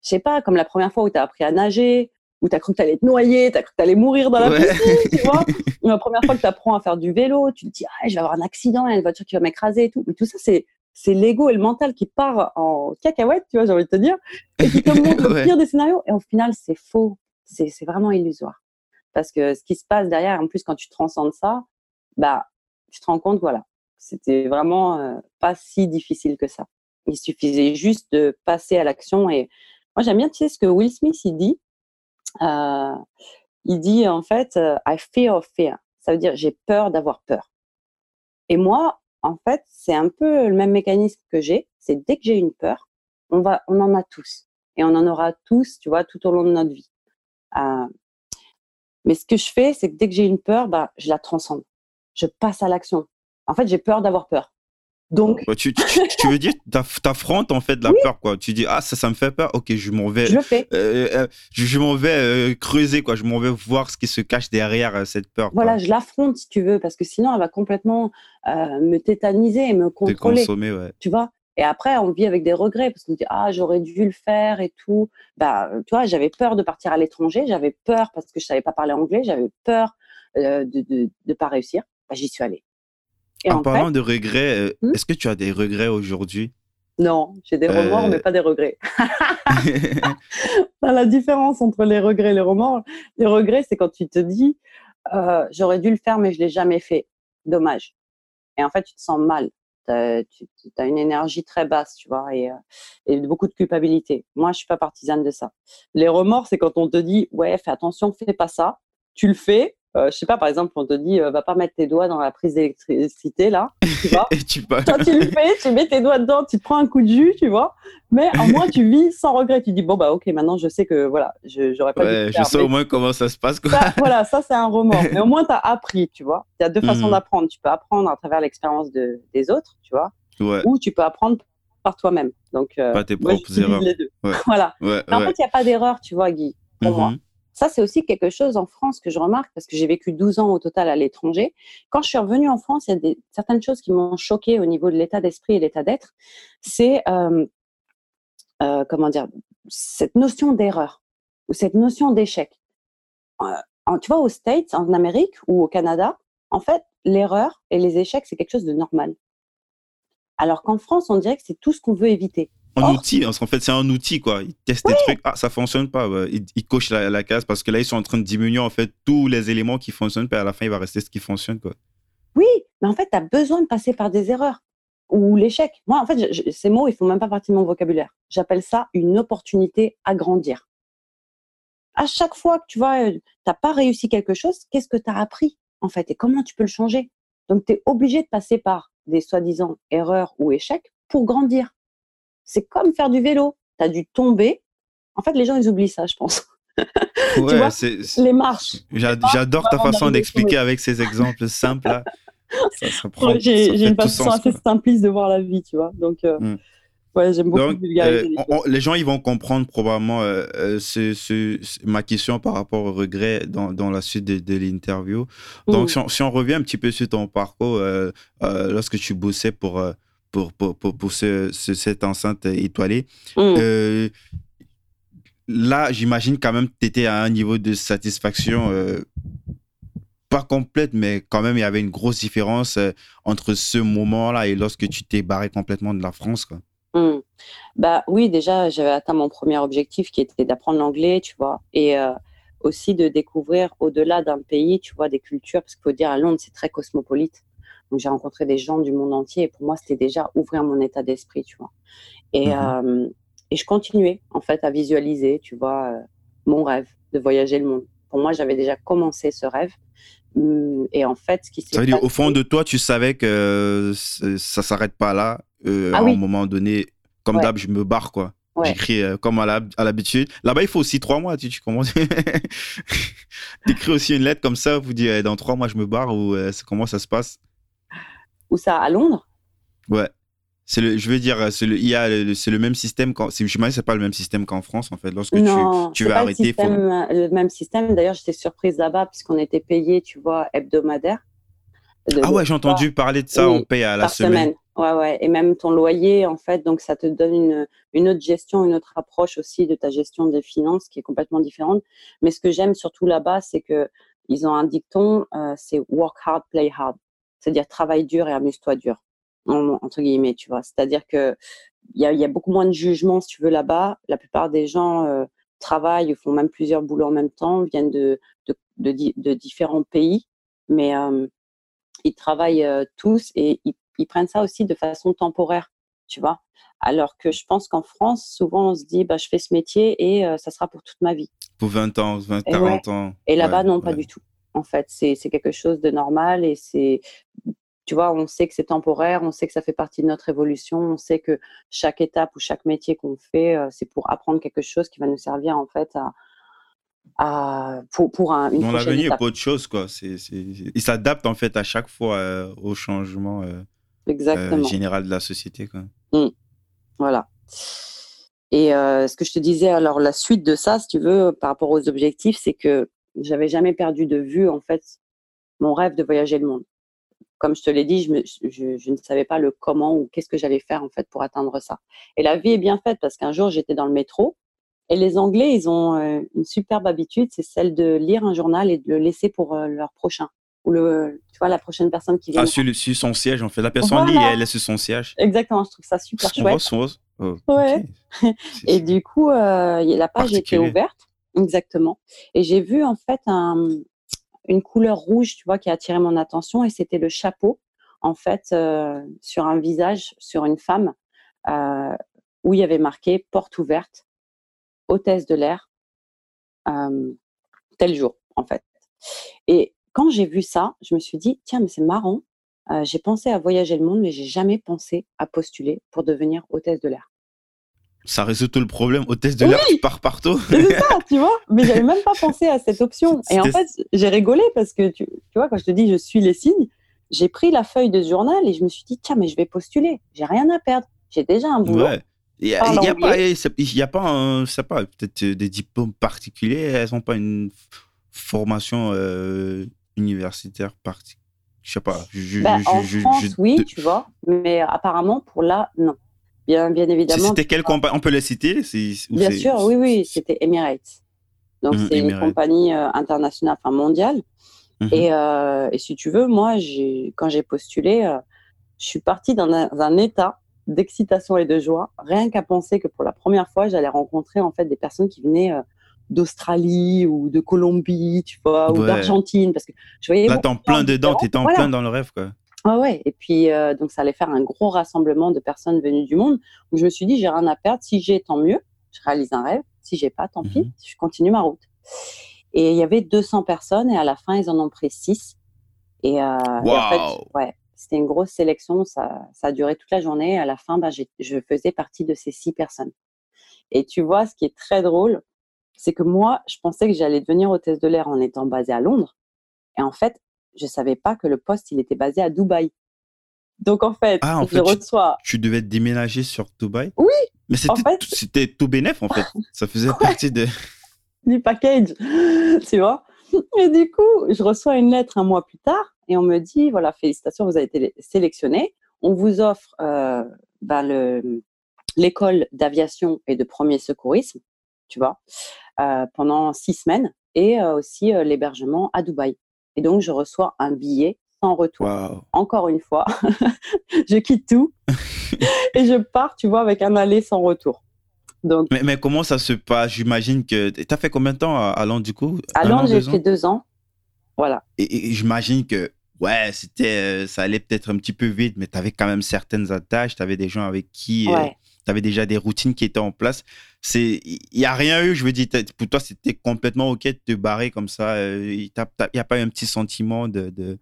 Je sais pas, comme la première fois où tu as appris à nager, où tu as cru que tu allais te noyer, tu as cru que tu allais mourir dans la piscine, tu vois. la première fois que tu apprends à faire du vélo, tu te dis, ah, je vais avoir un accident, il y a une voiture qui va m'écraser et tout. Mais tout ça, c'est, c'est l'ego et le mental qui part en cacahuète, tu vois, j'ai envie de te dire, et qui te montre le pire des scénarios. Et au final, c'est faux. C'est, c'est vraiment illusoire. Parce que ce qui se passe derrière, en plus, quand tu transcendes ça, bah, tu te rends compte, voilà, c'était vraiment euh, pas si difficile que ça. Il suffisait juste de passer à l'action. Et moi, j'aime bien, tu sais, ce que Will Smith, il dit. Euh, il dit en fait, euh, I fear of fear. Ça veut dire j'ai peur d'avoir peur. Et moi, en fait, c'est un peu le même mécanisme que j'ai. C'est dès que j'ai une peur, on va, on en a tous. et on en aura tous, tu vois, tout au long de notre vie. Euh, mais ce que je fais, c'est que dès que j'ai une peur, bah, je la transcende. Je passe à l'action. En fait, j'ai peur d'avoir peur. Donc, tu, veux dire, t'affrontes en fait la peur, quoi. Tu dis, ah, ça, ça me fait peur. Ok, je m'en vais. Je. Euh, euh, je, m'en vais euh, creuser, quoi. Je m'en vais voir ce qui se cache derrière cette peur. Voilà, je l'affronte si tu veux, parce que sinon, elle va complètement me tétaniser et me contrôler. Consommer, ouais. Tu vois? Et après, on vit avec des regrets parce qu'on dit ah j'aurais dû le faire et tout. Bah, tu vois, j'avais peur de partir à l'étranger, j'avais peur parce que je savais pas parler anglais, j'avais peur de ne pas réussir. Bah, j'y suis allée en, parlant de regrets, euh, hmm? est-ce que tu as des regrets aujourd'hui? Non, j'ai des remords, mais euh. pas des regrets. la différence entre les regrets et les remords. Les regrets, c'est quand tu te dis euh, j'aurais dû le faire, mais je l'ai jamais fait. Dommage. Et en fait, tu te sens mal. Tu as, une énergie très basse, tu vois, et, et, beaucoup de culpabilité. Moi, je suis pas partisane de ça. Les remords, c'est quand on te dit ouais, fais attention, fais pas ça. Tu le fais, euh, je sais pas, par exemple, on te dit, euh, va pas mettre tes doigts dans la prise d'électricité, là, tu vois. et tu Toi, tu le fais, tu mets tes doigts dedans, tu te prends un coup de jus, tu vois. Mais au moins, tu vis sans regret. Tu dis, bon, bah, ok, maintenant, je sais que, voilà, j'aurais pas ouais, Je sais au moins comment ça se passe, quoi. voilà, ça, c'est un remords. Mais au moins, tu as appris, tu vois. Il y a deux façons hmm. d'apprendre. Tu peux apprendre à travers l'expérience de, des autres, tu vois. Ou tu peux apprendre par toi-même. Donc, euh, pas tes propres erreurs. Les deux. voilà. Mais en fait, il n'y a pas d'erreur, tu vois, Guy, pour moi. Ça, c'est aussi quelque chose en France que je remarque parce que j'ai vécu 12 ans au total à l'étranger. Quand je suis revenue en France, il y a certaines choses qui m'ont choquée au niveau de l'état d'esprit et l'état d'être. C'est, euh, euh, comment dire, cette notion d'erreur ou cette notion d'échec. Euh, tu vois, aux States, en Amérique ou au Canada, en fait, l'erreur et les échecs, c'est quelque chose de normal. Alors qu'en France, on dirait que c'est tout ce qu'on veut éviter un outil, en fait, c'est un outil, quoi. Ils testent des trucs, ah, ça fonctionne pas. Ils, cochent la, case parce que là, ils sont en train de diminuer, en fait, tous les éléments qui fonctionnent, puis à la fin, il va rester ce qui fonctionne, quoi. Oui, mais en fait, tu as besoin de passer par des erreurs ou l'échec. Moi, en fait, ces mots, ils font même pas partie de mon vocabulaire. J'appelle ça une opportunité à grandir. À chaque fois que tu vois, euh, t'as pas réussi quelque chose, qu'est-ce que tu as appris, en fait, et comment tu peux le changer? Donc, tu es obligé de passer par des soi-disant erreurs ou échecs pour grandir. C'est comme faire du vélo. Tu as dû tomber. En fait, les gens, ils oublient ça, je pense. Ouais, les marches. J'adore ta façon d'expliquer avec ces exemples simples. J'ai une façon assez simpliste de voir la vie, tu vois. Donc, euh, ouais, j'aime beaucoup vulgariser euh, les, gens, ils vont comprendre probablement euh, ma question par rapport au regret dans, dans la suite de, l'interview. Donc, si on, revient un petit peu sur ton parcours, lorsque tu bossais pour pour, pour, pour, cette enceinte étoilée. Mm. Euh, là, j'imagine quand même que tu étais à un niveau de satisfaction euh, pas complète, mais quand même, il y avait une grosse différence euh, entre ce moment-là et lorsque tu t'es barré complètement de la France. Quoi. Mm. Bah oui, déjà, j'avais atteint mon premier objectif qui était d'apprendre l'anglais, tu vois, et aussi de découvrir au-delà d'un pays, tu vois, des cultures, parce qu'il faut dire, à Londres, c'est très cosmopolite. Donc j'ai rencontré des gens du monde entier et pour moi c'était déjà ouvrir mon état d'esprit, tu vois. Et, mmh euh, et je continuais en fait à visualiser, tu vois, euh, mon rêve de voyager le monde. Pour moi j'avais déjà commencé ce rêve. Mmh, et en fait, ce qui s'est. Ça veut dire, au fond de toi, tu savais que ça s'arrête pas là. Euh, ah à un moment donné, comme d'hab, je me barre, quoi. J'écris comme à l'habitude. Là-bas, il faut aussi trois mois. Tu, tu commences. écris aussi une lettre comme ça. Vous dites dans trois mois, je me barre ou comment ça se passe? Ou ça à Londres Ouais. C'est le, je veux dire, c'est le, c'est le même système. Quand, je me c'est pas le même système qu'en France en fait. Lorsque non, tu, tu vas arrêter, le, système, le même système. D'ailleurs, j'étais surprise là-bas puisqu'on était payé, tu vois, hebdomadaire. ah ouais, j'ai entendu parler de ça. on paye à la semaine. Ouais, ouais. Et même ton loyer, en fait, donc ça te donne une, une autre gestion, une autre approche aussi de ta gestion des finances qui est complètement différente. Mais ce que j'aime surtout là-bas, c'est que ils ont un dicton, euh, c'est work hard, play hard c'est-à-dire travaille dur et amuse-toi dur, entre guillemets, tu vois. C'est-à-dire que il y a, beaucoup moins de jugement, si tu veux, là-bas. La plupart des gens euh, travaillent, font même plusieurs boulots en même temps, viennent de, de, différents pays, mais euh, ils travaillent euh, tous et ils, prennent ça aussi de façon temporaire, tu vois. Alors que je pense qu'en France, souvent, on se dit, bah, je fais ce métier et ça sera pour toute ma vie. Pour 20 ans, 20, 40 ans. Et là-bas, non, pas du tout en fait. C'est quelque chose de normal et c'est tu vois, on sait que c'est temporaire, on sait que ça fait partie de notre évolution, on sait que chaque étape ou chaque métier qu'on fait, euh, c'est pour apprendre quelque chose qui va nous servir en fait à, à pour, pour un, une prochaine l'avenir, étape. pas autre chose, quoi. C'est. Il s'adapte, en fait, à chaque fois euh, au changement euh, euh, général de la société, quoi. Voilà. Et ce que je te disais, alors la suite de ça, si tu veux, par rapport aux objectifs, c'est que j'avais jamais perdu de vue en fait mon rêve de voyager le monde. Comme je te l'ai dit, je, me- je, je ne savais pas le comment ou qu'est-ce que j'allais faire en fait pour atteindre ça. Et la vie est bien faite parce qu'un jour j'étais dans le métro et les Anglais, ils ont euh, une superbe habitude, c'est celle de lire un journal et de le laisser pour euh, leur prochain ou le, tu vois, la prochaine personne qui vient. Ah, sur, son siège, en fait. La personne lit et elle sur son siège. Exactement, je trouve ça super chouette. son... oh, Ouais. ok. C'est- Et du coup, euh, la page était ouverte, exactement. Et j'ai vu en fait un- une couleur rouge, tu vois, qui a attiré mon attention, et c'était le chapeau, en fait, euh, sur un visage, sur une femme, euh, où il y avait marqué porte ouverte, hôtesse de l'air, euh, tel jour, en fait. Et quand j'ai vu ça, je me suis dit, tiens, mais c'est marrant. j'ai pensé à voyager le monde, mais j'ai jamais pensé à postuler pour devenir hôtesse de l'air. Ça résout tout le problème. Hôtesse de l'air, Oui. tu pars partout. C'est ça, tu vois. Mais j'avais même pas pensé à cette option. Et en fait, j'ai rigolé parce que tu, tu vois, quand je te dis je suis les signes, j'ai pris la feuille de ce journal et je me suis dit tiens, mais je vais postuler. J'ai rien à perdre. J'ai déjà un boulot. Ouais. Il n'y a, pas, y a pas un, je sais pas, peut-être euh, des diplômes particuliers. Elles n'ont pas une formation euh, universitaire particulière. Je sais pas. Je, je- en je- France, oui, de- tu vois. Mais apparemment, pour là, non. Bien, évidemment. C'était quelle compagnie On peut les citer Bien sûr, oui, oui. C'était Emirates. Donc, Mhm, c'est une compagnie euh, internationale, enfin mondiale. Et, euh, et si tu veux, moi, quand j'ai postulé, euh, je suis partie dans un, un état d'excitation et de joie, rien qu'à penser que pour la première fois, j'allais rencontrer en fait des personnes qui venaient d'Australie ou de Colombie, tu vois, ou d'Argentine, parce que je voyais Là, t'es en plein dedans, t'étais en Voilà. plein dans le rêve, quoi. Ah ouais. Et puis euh, donc ça allait faire un gros rassemblement de personnes venues du monde. Donc je me suis dit, j'ai rien à perdre. Si j'ai, tant mieux. Je réalise un rêve. Si j'ai pas, tant pis. Mhm. Je continue ma route. Et il y avait 200 personnes et à la fin, ils en ont pris 6. Et, euh, et en fait, ouais, c'était une grosse sélection. Ça, ça a duré toute la journée. À la fin, ben, je faisais partie de ces 6 personnes. Et tu vois, ce qui est très drôle, c'est que moi, je pensais que j'allais devenir hôtesse de l'air en étant basée à Londres. Et en fait, je savais pas que le poste, il était basé à Dubaï. Donc en fait, Ah, en je fait, tu- reçois. Tu devais déménager sur Dubaï? Oui. Mais c'était En fait- c'était tout bénef, en fait. Ça faisait partie de. du package, tu vois? Et du coup, je reçois une lettre un mois plus tard et on me dit voilà, félicitations, vous avez été sélectionné. On vous offre euh, ben, le- l'école d'aviation et de premier secourisme, tu vois, euh, pendant six semaines et euh, aussi l'hébergement à Dubaï. Et donc, je reçois un billet sans retour. Encore une fois, je quitte tout et je pars, tu vois, avec un aller sans retour. Donc, Mais, mais comment ça se passe? J'imagine que. T'as fait combien de temps à, Londres, du coup? À Londres, j'ai fait deux ans. Voilà. Et, et j'imagine que, ouais, c'était, euh, ça allait peut-être un petit peu vite, mais tu avais quand même certaines attaches, tu avais des gens avec qui, Ouais. Tu avais déjà des routines qui étaient en place. C'est, il n'y a rien eu, je veux dire, pour toi, c'était complètement OK de te barrer comme ça. euh, Il n'y a pas eu un petit sentiment de. de...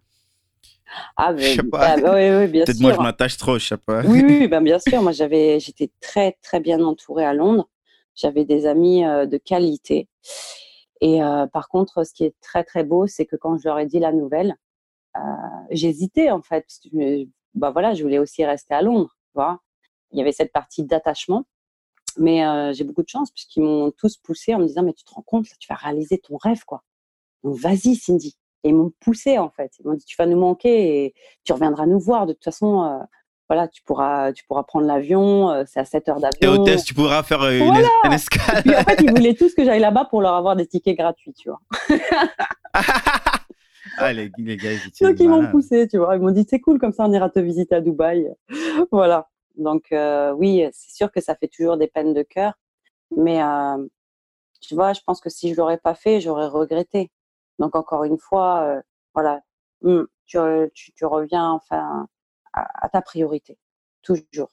Ah, Je mais, sais pas. ah, bah oui, oui, bien Peut-être sûr. moi, je m'attache trop, je sais pas. Oui, oui, ben bien sûr. Moi, j'avais, j'étais très, très bien entourée à Londres. J'avais des amis euh, de qualité. Et euh, par contre, ce qui est très, très beau, c'est que quand je leur ai dit la nouvelle, euh, j'hésitais en fait. Parce que bah voilà, je voulais aussi rester à Londres. Tu vois Il y avait cette partie d'attachement. Mais euh, j'ai beaucoup de chance puisqu'ils m'ont tous poussé en me disant Mais tu te rends compte, là, tu vas réaliser ton rêve, quoi. Donc vas-y, Cindy. Et ils m'ont poussé en fait. Ils m'ont dit Tu vas nous manquer et tu reviendras nous voir. De toute façon, euh, voilà, tu pourras, tu pourras prendre l'avion. euh, c'est à 7 heures Et d'avion. hôtesse, tu pourras faire une, Voilà. une escale. Puis en fait, ils voulaient tous que j'aille là-bas pour leur avoir des tickets gratuits, tu vois. ah, les, les gars, ils étaient Donc ils m'ont poussé, tu vois. Ils m'ont dit c'est cool, comme ça on ira te visiter à Dubaï. voilà. Donc euh, oui, c'est sûr que ça fait toujours des peines de cœur, mais euh, tu vois, je pense que si je l'aurais pas fait, j'aurais regretté. Donc encore une fois, euh, voilà, Hmm, tu, re- tu, tu reviens enfin à, à ta priorité, toujours.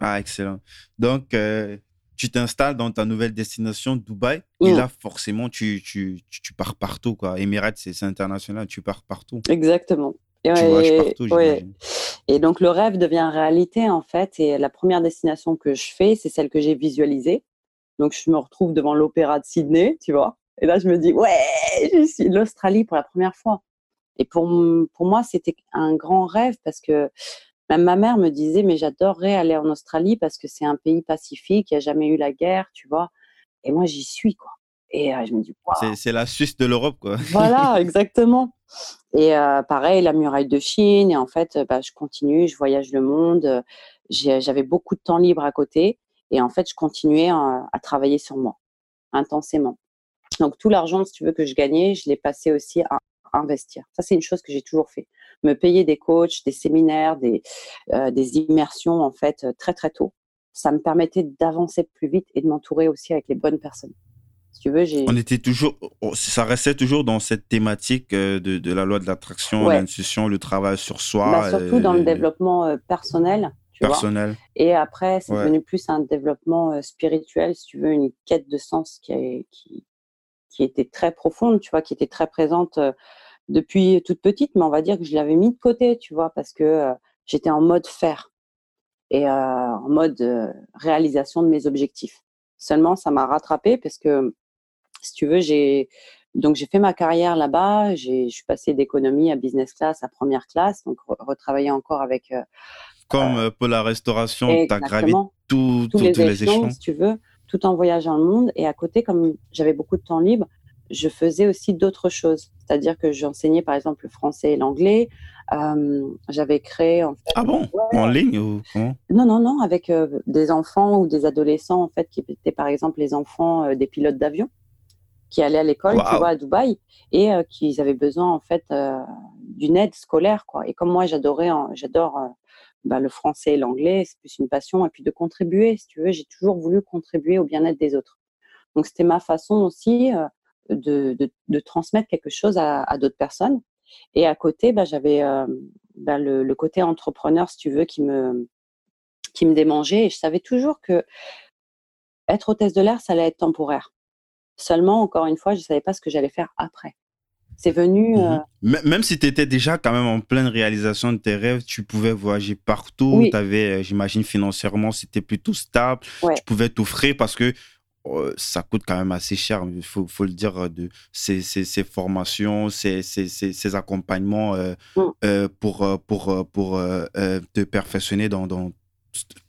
Ah, excellent. Donc, euh, tu t'installes dans ta nouvelle destination, Dubaï, et Mm. là, forcément, tu, tu, pars partout, quoi. Emirates, c'est c'est international, tu pars partout. Exactement. Tu voyages partout, Et donc, le rêve devient réalité, en fait. Et la première destination que je fais, c'est celle que j'ai visualisée. Donc, je me retrouve devant l'opéra de Sydney, tu vois. Et là, je me dis, ouais, je suis l'Australie pour la première fois. Et pour, pour moi, c'était un grand rêve parce que même ma mère me disait, mais j'adorerais aller en Australie parce que c'est un pays pacifique, il n'y a jamais eu la guerre, tu vois. Et moi, j'y suis, quoi. Et euh, je me dis, c'est la Suisse de l'Europe, quoi. Voilà, exactement. Et euh, pareil, la muraille de Chine. Et en fait, bah, je continue, je voyage le monde. J'avais beaucoup de temps libre à côté. Et en fait, je continuais à, à travailler sur moi, intensément. Donc, tout l'argent, si tu veux, que je gagnais, je l'ai passé aussi à investir. Ça, c'est une chose que j'ai toujours fait. Me payer des coachs, des séminaires, des, euh, des immersions, en fait, très, très tôt. Ça me permettait d'avancer plus vite et de m'entourer aussi avec les bonnes personnes. Tu veux, j'ai. On était toujours, ça restait toujours dans cette thématique euh, de, de la loi de l'attraction, l'intuition, le travail sur soi. Bah, surtout dans le développement euh, personnel. Tu personnel. Et après, c'est devenu plus un développement spirituel, si tu veux, une quête de sens qui, est, qui, qui était très profonde, tu vois, qui était très présente depuis toute petite, mais on va dire que je l'avais mis de côté, tu vois, parce que j'étais en mode faire et en mode réalisation de mes objectifs. Seulement, ça m'a rattrapé parce que, si tu veux, j'ai donc j'ai fait ma carrière là-bas. Je suis passée d'économie à business class à première classe, donc retravailler encore avec. Comme pour la restauration, tu as gravi tous les, échelons, si tu veux tout en voyageant le monde. Et à côté, comme j'avais beaucoup de temps libre, je faisais aussi d'autres choses. C'est-à-dire que j'enseignais par exemple le français et l'anglais. Euh, j'avais créé en fait. Ah bon? En ligne ou Non, non, non, avec euh, des enfants ou des adolescents en fait qui étaient par exemple les enfants euh, des pilotes d'avion qui allaient à l'école, tu vois, à Dubaï et qui avaient besoin en fait d'une aide scolaire quoi. Et comme moi j'adorais, j'adore bah, le français et l'anglais, c'est plus une passion, et puis de contribuer, si tu veux, j'ai toujours voulu contribuer au bien-être des autres. Donc c'était ma façon aussi euh, de, de, transmettre quelque chose à, d'autres personnes. Et à côté, bah, j'avais euh, bah, le, côté entrepreneur, si tu veux, qui me, qui me démangeait, et je savais toujours que être hôtesse de l'air, ça allait être temporaire. Seulement, encore une fois, je ne savais pas ce que j'allais faire après c'est venu. Euh, mhm. Même si tu étais déjà quand même en pleine réalisation de tes rêves, tu pouvais voyager partout. Tu avais, euh, j'imagine, financièrement, c'était plutôt stable. Tu pouvais t'offrir parce que oh, ça coûte quand même assez cher, il faut, faut, le dire, de ces, ces, ces formations, ces, ces accompagnements euh, mm. pour, pour, pour te perfectionner dans, dans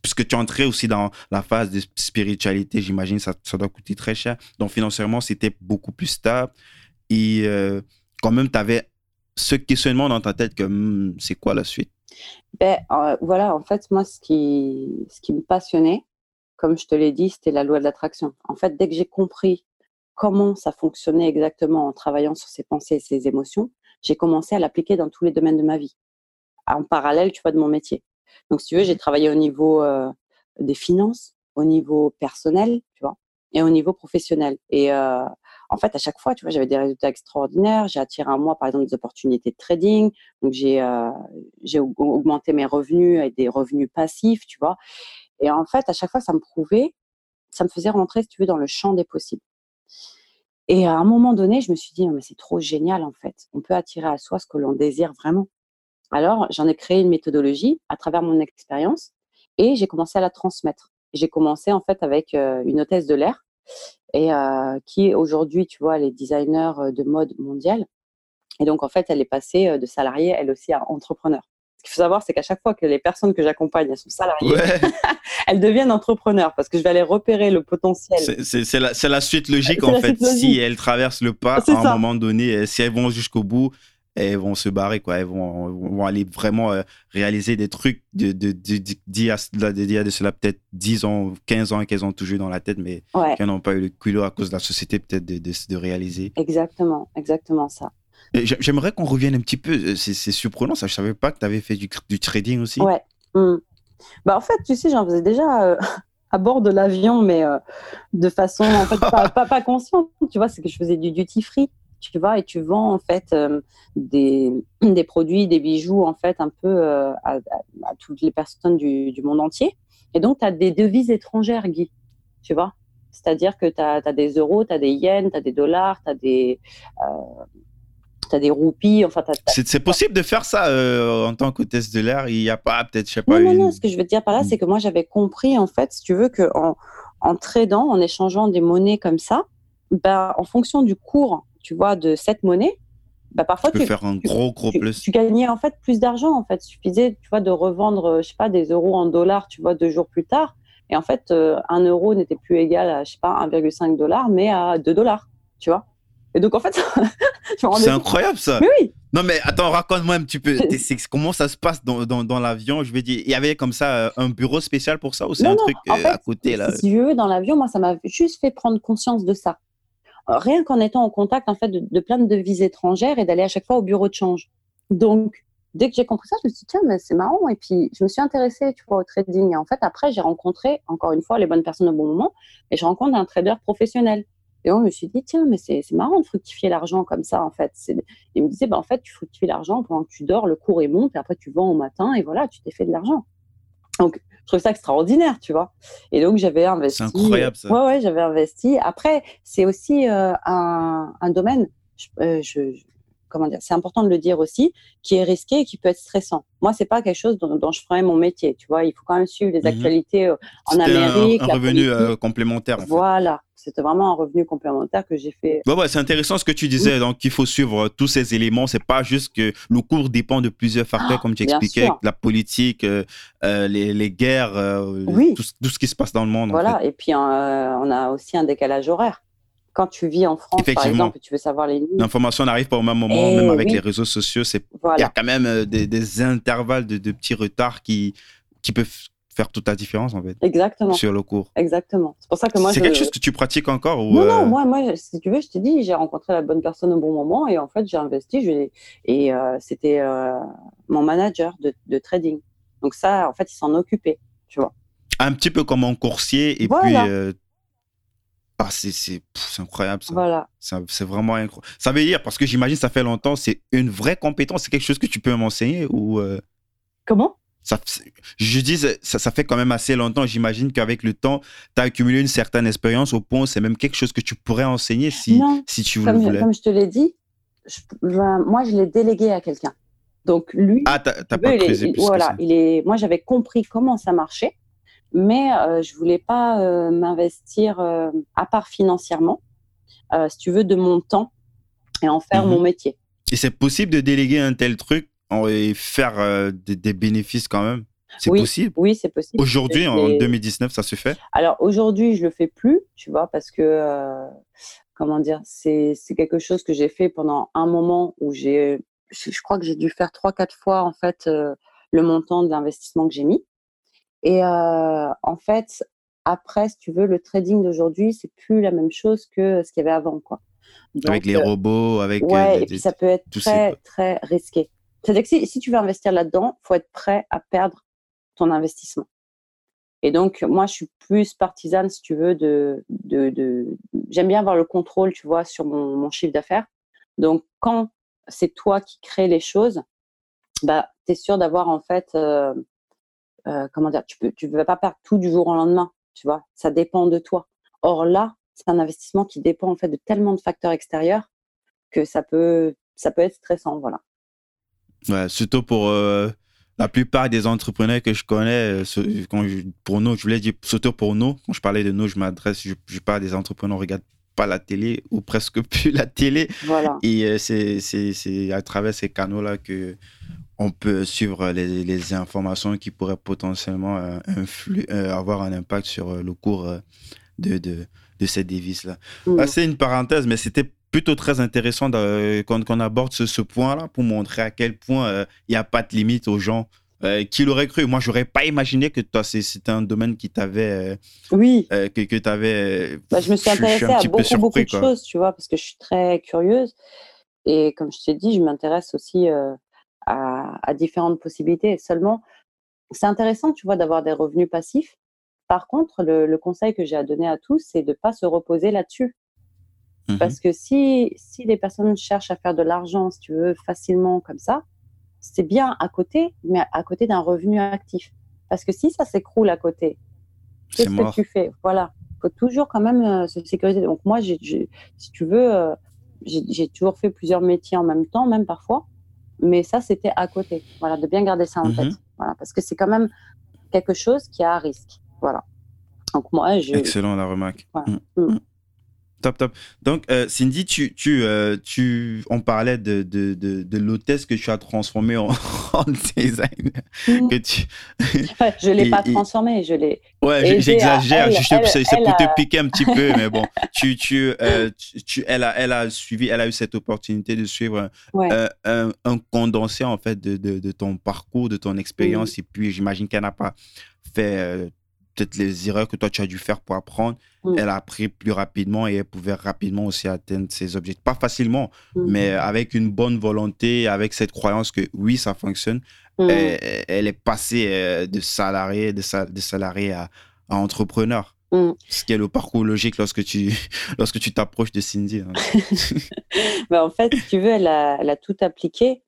puisque tu entrais aussi dans la phase de spiritualité, j'imagine, ça, ça doit coûter très cher. Donc financièrement, c'était beaucoup plus stable. Et quand même, tu avais ce questionnement dans ta tête que hmm, c'est quoi la suite? Ben, euh, Voilà, en fait, moi, ce qui, ce qui me passionnait, comme je te l'ai dit, c'était la loi de l'attraction. En fait, dès que j'ai compris comment ça fonctionnait exactement en travaillant sur ses pensées et ses émotions, j'ai commencé à l'appliquer dans tous les domaines de ma vie, en parallèle, tu vois, de mon métier. Donc, si tu veux, j'ai travaillé au niveau euh, des finances, au niveau personnel, tu vois, et au niveau professionnel. Et euh, en fait, à chaque fois, tu vois, j'avais des résultats extraordinaires. J'ai attiré à moi, par exemple, des opportunités de trading. Donc, j'ai euh, augmenté mes revenus avec des revenus passifs, tu vois. Et en fait, à chaque fois, ça me prouvait, ça me faisait rentrer, si tu veux, dans le champ des possibles. Et à un moment donné, je me suis dit, mais c'est trop génial, en fait. On peut attirer à soi ce que l'on désire vraiment. Alors, j'en ai créé une méthodologie à travers mon expérience et j'ai commencé à la transmettre. J'ai commencé, en fait, avec euh, une hôtesse de l'air et euh, qui aujourd'hui, tu vois, elle est designer euh, de mode mondiale. Et donc, en fait, elle est passée de salariée, elle aussi, à entrepreneur. Ce qu'il faut savoir, c'est qu'à chaque fois que les personnes que j'accompagne, elles sont salariées, elles deviennent entrepreneurs parce que je vais aller repérer le potentiel. C'est la, la, suite logique, en fait. Si elles traversent le pas, à un moment donné, si elles vont jusqu'au bout, elles vont se barrer, quoi. Elles vont, vont aller vraiment euh, réaliser des trucs de, de, de, de, cela peut-être 10 ans, 15 ans qu'elles ont toujours dans la tête, mais qu'elles n'ont pas eu le culot à cause de la société peut-être de, de, réaliser. Exactement, exactement ça. J'aimerais qu'on revienne un petit peu, euh, c'est surprenant ça, je savais pas que tu avais fait du, du, trading aussi. Ouais. Hmm. Bah en fait, tu sais, j'en faisais déjà euh, à bord de l'avion, mais de façon en fait, pas, pas, pas, consciente. Tu vois, c'est que je faisais du duty free tu vois, et tu vends en fait euh, des, des, produits, des bijoux en fait un peu euh, à, toutes les personnes du, du monde entier. Et donc, tu as des devises étrangères, Guy, tu vois. C'est-à-dire que tu as, des euros, tu as des yens, tu as des dollars, tu as des, euh, as des roupies. Enfin, c'est possible de faire ça euh, en tant qu'hôtesse de l'air. Il n'y a pas, peut-être, je sais pas. Non, non, non. Ce que je veux dire par là, c'est que moi, j'avais compris, en fait, si tu veux, qu'en en tradant, en échangeant des monnaies comme ça, ben, en fonction du cours, tu vois, de cette monnaie, bah, parfois tu peux faire un gros gros plus. Tu, gagnais en fait plus d'argent en fait. Il suffisait, tu vois, de revendre, je sais pas, des euros en dollars, tu vois, deux jours plus tard. Et en fait, euh, un euro n'était plus égal à, je sais pas, 1,5 dollars, mais à 2 dollars, tu vois. Et donc en fait, c'est incroyable ça. Mais oui. Non mais attends, raconte-moi un petit peu. comment ça se passe dans, dans, dans l'avion? Je veux dire, il y avait comme ça euh, un bureau spécial pour ça ou c'est un truc euh, à côté là? Si tu veux, dans l'avion, moi, ça m'a juste fait prendre conscience de ça rien qu'en étant en contact en fait de, plein de devises étrangères et d'aller à chaque fois au bureau de change. Donc dès que j'ai compris ça, je me suis dit tiens mais c'est marrant et puis je me suis intéressée tu vois au trading et en fait après j'ai rencontré encore une fois les bonnes personnes au bon moment et je rencontre un trader professionnel. Et on me suis dit, tiens, mais c'est marrant de fructifier l'argent comme ça, en fait. Il me disait, bah, en fait, tu fructifies l'argent pendant que tu dors, le cours est monte, et après tu vends au matin, et voilà, tu t'es fait de l'argent. Donc, je trouve ça extraordinaire, tu vois. Et donc, j'avais investi. C'est incroyable, ça. Ouais, ouais, j'avais investi. Après, c'est aussi euh, un, un, domaine, euh, je, comment dire, c'est important de le dire aussi, qui est risqué et qui peut être stressant. Moi, c'est pas quelque chose dont, je ferais mon métier, tu vois. Il faut quand même suivre les mhm. actualités euh, en Amérique. Un, un revenu complémentaire. En voilà, c'était vraiment un revenu complémentaire que j'ai fait. Ouais, c'est intéressant ce que tu disais. Donc, il faut suivre tous ces éléments. C'est pas juste que le cours dépend de plusieurs facteurs, ah, comme tu expliquais, la politique, euh, euh, les, guerres, euh, tout, ce qui se passe dans le monde. Voilà. Et puis, on a aussi un décalage horaire. Quand tu vis en France, par exemple, tu veux savoir les lignes. L'information n'arrive pas au même moment, même avec les réseaux sociaux. Il y a quand même des, intervalles de, de petits retards qui, qui peuvent faire toute la différence en fait. Exactement. Sur le cours. Exactement. C'est pour ça que moi. C'est quelque chose que tu pratiques encore ou Non, non. Euh, moi, moi, si tu veux, je te dis, j'ai rencontré la bonne personne au bon moment et en fait, j'ai investi. Je... Et euh, c'était euh, mon manager de, de, trading. Donc ça, en fait, il s'en occupait, tu vois. Un petit peu comme un coursier et puis. Ah, c'est incroyable ça. Voilà. C'est vraiment incroyable. Ça veut dire, parce que j'imagine ça fait longtemps, c'est une vraie compétence, c'est quelque chose que tu peux m'enseigner ou. Comment? Ça, je dis, ça, ça fait quand même assez longtemps. J'imagine qu'avec le temps, tu as accumulé une certaine expérience au point c'est même quelque chose que tu pourrais enseigner si, si tu comme voulais. comme je te l'ai dit, ben, moi, je l'ai délégué à quelqu'un. Donc, lui. Ah, t'as pas creusé plus Voilà, il est, moi, j'avais compris comment ça marchait, mais euh, je voulais pas euh, m'investir, euh, à part financièrement, si tu veux, de mon temps et en faire mon mhm. métier. Et c'est possible de déléguer un tel truc et faire des, bénéfices quand même? C'est possible? Oui, c'est possible. Aujourd'hui, en 2019, ça se fait? Alors aujourd'hui, je le fais plus, tu vois, parce que, euh, comment dire, c'est quelque chose que j'ai fait pendant un moment où j'ai, je, crois que j'ai dû faire trois, quatre fois, en fait, euh, le montant de l'investissement que j'ai mis. Et en fait, après, si tu veux, le trading d'aujourd'hui, c'est plus la même chose que ce qu'il y avait avant, quoi. avec les robots, avec. Ouais, et puis ça peut être très, très risqué. C'est-à-dire que si, tu veux investir là-dedans, il faut être prêt à perdre ton investissement. Et donc, moi, je suis plus partisane, si tu veux, de. de, de... J'aime bien avoir le contrôle, tu vois, sur mon, chiffre d'affaires. Donc, quand c'est toi qui crée les choses, bah, tu es sûr d'avoir, en fait, euh, euh, comment dire, tu ne tu vas pas perdre tout du jour au lendemain, tu vois. Ça dépend de toi. Or, là, c'est un investissement qui dépend, en fait, de tellement de facteurs extérieurs que ça peut, ça peut être stressant, voilà. Ouais, surtout pour euh, la plupart des entrepreneurs que je connais, euh, quand pour nous, je voulais dire surtout pour nous, quand je parlais de nous, je m'adresse, je, je, parle des entrepreneurs, regarde pas la télé ou presque plus la télé. Voilà. Et euh, c'est à travers ces canaux-là que on peut suivre les, les, informations qui pourraient potentiellement avoir un impact sur le cours de, de, de cette devise-là. Mmh. c'est une parenthèse, mais c'était plutôt très intéressant qu'on aborde ce, point-là pour montrer à quel point euh, il n'y a pas de limite aux gens. Euh, qui l'aurait cru Moi, j'aurais pas imaginé que toi, c'était un domaine qui t'avait. Euh, oui. que, que tu avais. Bah, je me suis intéressée à beaucoup, beaucoup de choses, tu vois, parce que je suis très curieuse. Et comme je t'ai dit, je m'intéresse aussi à, à, différentes possibilités. Seulement, c'est intéressant, tu vois, d'avoir des revenus passifs. Par contre, le, le conseil que j'ai à donner à tous, c'est de ne pas se reposer là-dessus. Mmh Parce que si, si les personnes cherchent à faire de l'argent, si tu veux, facilement comme ça, c'est bien à côté, mais à côté d'un revenu actif. Parce que si ça s'écroule à côté, qu'est-ce que tu fais? Voilà, il faut toujours quand même euh, se sécuriser. Donc moi, si tu veux, euh, j'ai toujours fait plusieurs métiers en même temps, même parfois. Mais ça, c'était à côté. Voilà, de bien garder ça en tête. Mhm. Voilà, parce que c'est quand même quelque chose qui a à risque. Voilà. Donc moi, je... Excellent la remarque. Mm. Mm. Top, top. Donc, euh, Cindy, tu, tu, euh, tu, on parlait de, de, de, de l'hôtesse que tu as transformée en, design. Mm. Que tu... je ne l'ai pas transformée, je l'ai. Ouais, j'exagère, c'est pour te piquer un petit peu, mais bon, tu, tu, euh, tu, elle, a, elle a suivi, elle a eu cette opportunité de suivre un, un, condensé, en fait, de, de, de, ton parcours, de ton expérience, et puis j'imagine qu'elle n'a pas fait peut-être les erreurs que toi tu as dû faire pour apprendre, mm. elle a appris plus rapidement et elle pouvait rapidement aussi atteindre ses objectifs. Pas facilement, mm. mais avec une bonne volonté, avec cette croyance que oui, ça fonctionne, mm. elle, est passée euh, de salarié, de, de salarié à, entrepreneur. Ce qui est le parcours logique lorsque tu lorsque tu t'approches de Cindy. Hein. Ben, en fait, si tu veux, elle a, elle a tout appliqué.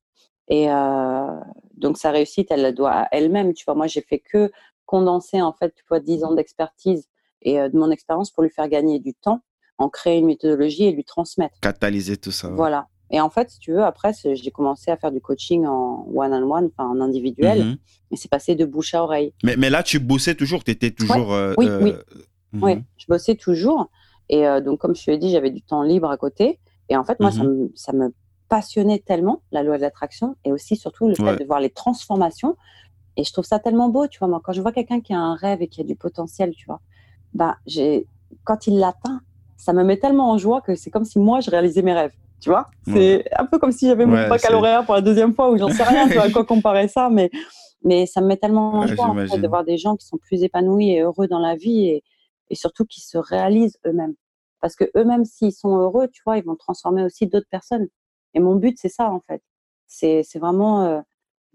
Et euh, donc, sa réussite, elle la doit à elle-même. Tu vois, moi, j'ai fait que condenser en fait, tu vois, 10 ans d'expertise et euh, de mon expérience pour lui faire gagner du temps, en créer une méthodologie et lui transmettre. Catalyser tout ça. Voilà. Et en fait, si tu veux, après, j'ai commencé à faire du coaching en one-on-one, enfin en individuel, mhm. et c'est passé de bouche à oreille. Mais, mais là, tu bossais toujours, tu étais toujours. Euh, oui, oui. Euh, mhm. oui, je bossais toujours. Et donc, comme je te l'ai dit, j'avais du temps libre à côté. Et en fait, moi, ça, mhm. me, ça, me, passionnait tellement, la loi de l'attraction, et aussi, surtout, le fait de voir les transformations et je trouve ça tellement beau, tu vois. Moi, quand je vois quelqu'un qui a un rêve et qui a du potentiel, tu vois, bah, j'ai, quand il l'atteint, ça me met tellement en joie que c'est comme si moi, je réalisais mes rêves. Tu vois, c'est un peu comme si j'avais mon baccalauréat pour la deuxième fois ou j'en sais rien, tu vois, à quoi comparer ça, mais, mais ça me met tellement en joie en fait, de voir des gens qui sont plus épanouis et heureux dans la vie et, et surtout qui se réalisent eux-mêmes. Parce que eux-mêmes, s'ils sont heureux, tu vois, ils vont transformer aussi d'autres personnes. Et mon but, c'est ça en fait. C'est vraiment euh,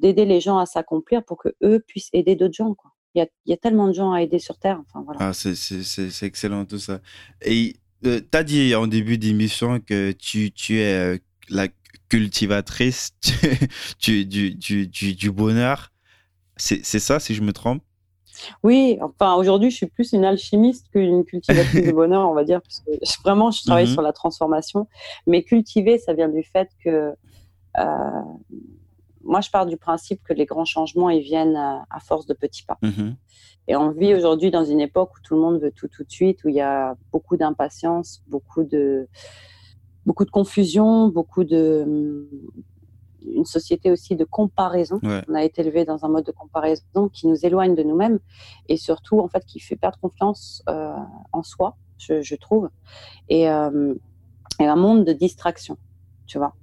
d'aider les gens à s'accomplir pour que eux puissent aider d'autres gens. Quoi. Il, y a, il y a tellement de gens à aider sur Terre. Enfin, voilà. Ah, c'est excellent tout ça. Et euh, tu as dit en début d'émission que tu, tu es euh, la cultivatrice du, du, du, du, bonheur. C'est ça, si je me trompe? Oui, enfin aujourd'hui, je suis plus une alchimiste qu'une cultivatrice de bonheur, on va dire, parce que vraiment, je travaille mmh sur la transformation. Mais cultiver, ça vient du fait que euh, moi, je pars du principe que les grands changements, ils viennent à, force de petits pas. Mhm. Et on vit aujourd'hui dans une époque où tout le monde veut tout tout de suite, où il y a beaucoup d'impatience, beaucoup de, beaucoup de confusion, beaucoup de, une société aussi de comparaison. On a été élevé dans un mode de comparaison qui nous éloigne de nous-mêmes et surtout, en fait, qui fait perdre confiance euh, en soi, je, trouve, et, euh, et un monde de distraction tu vois.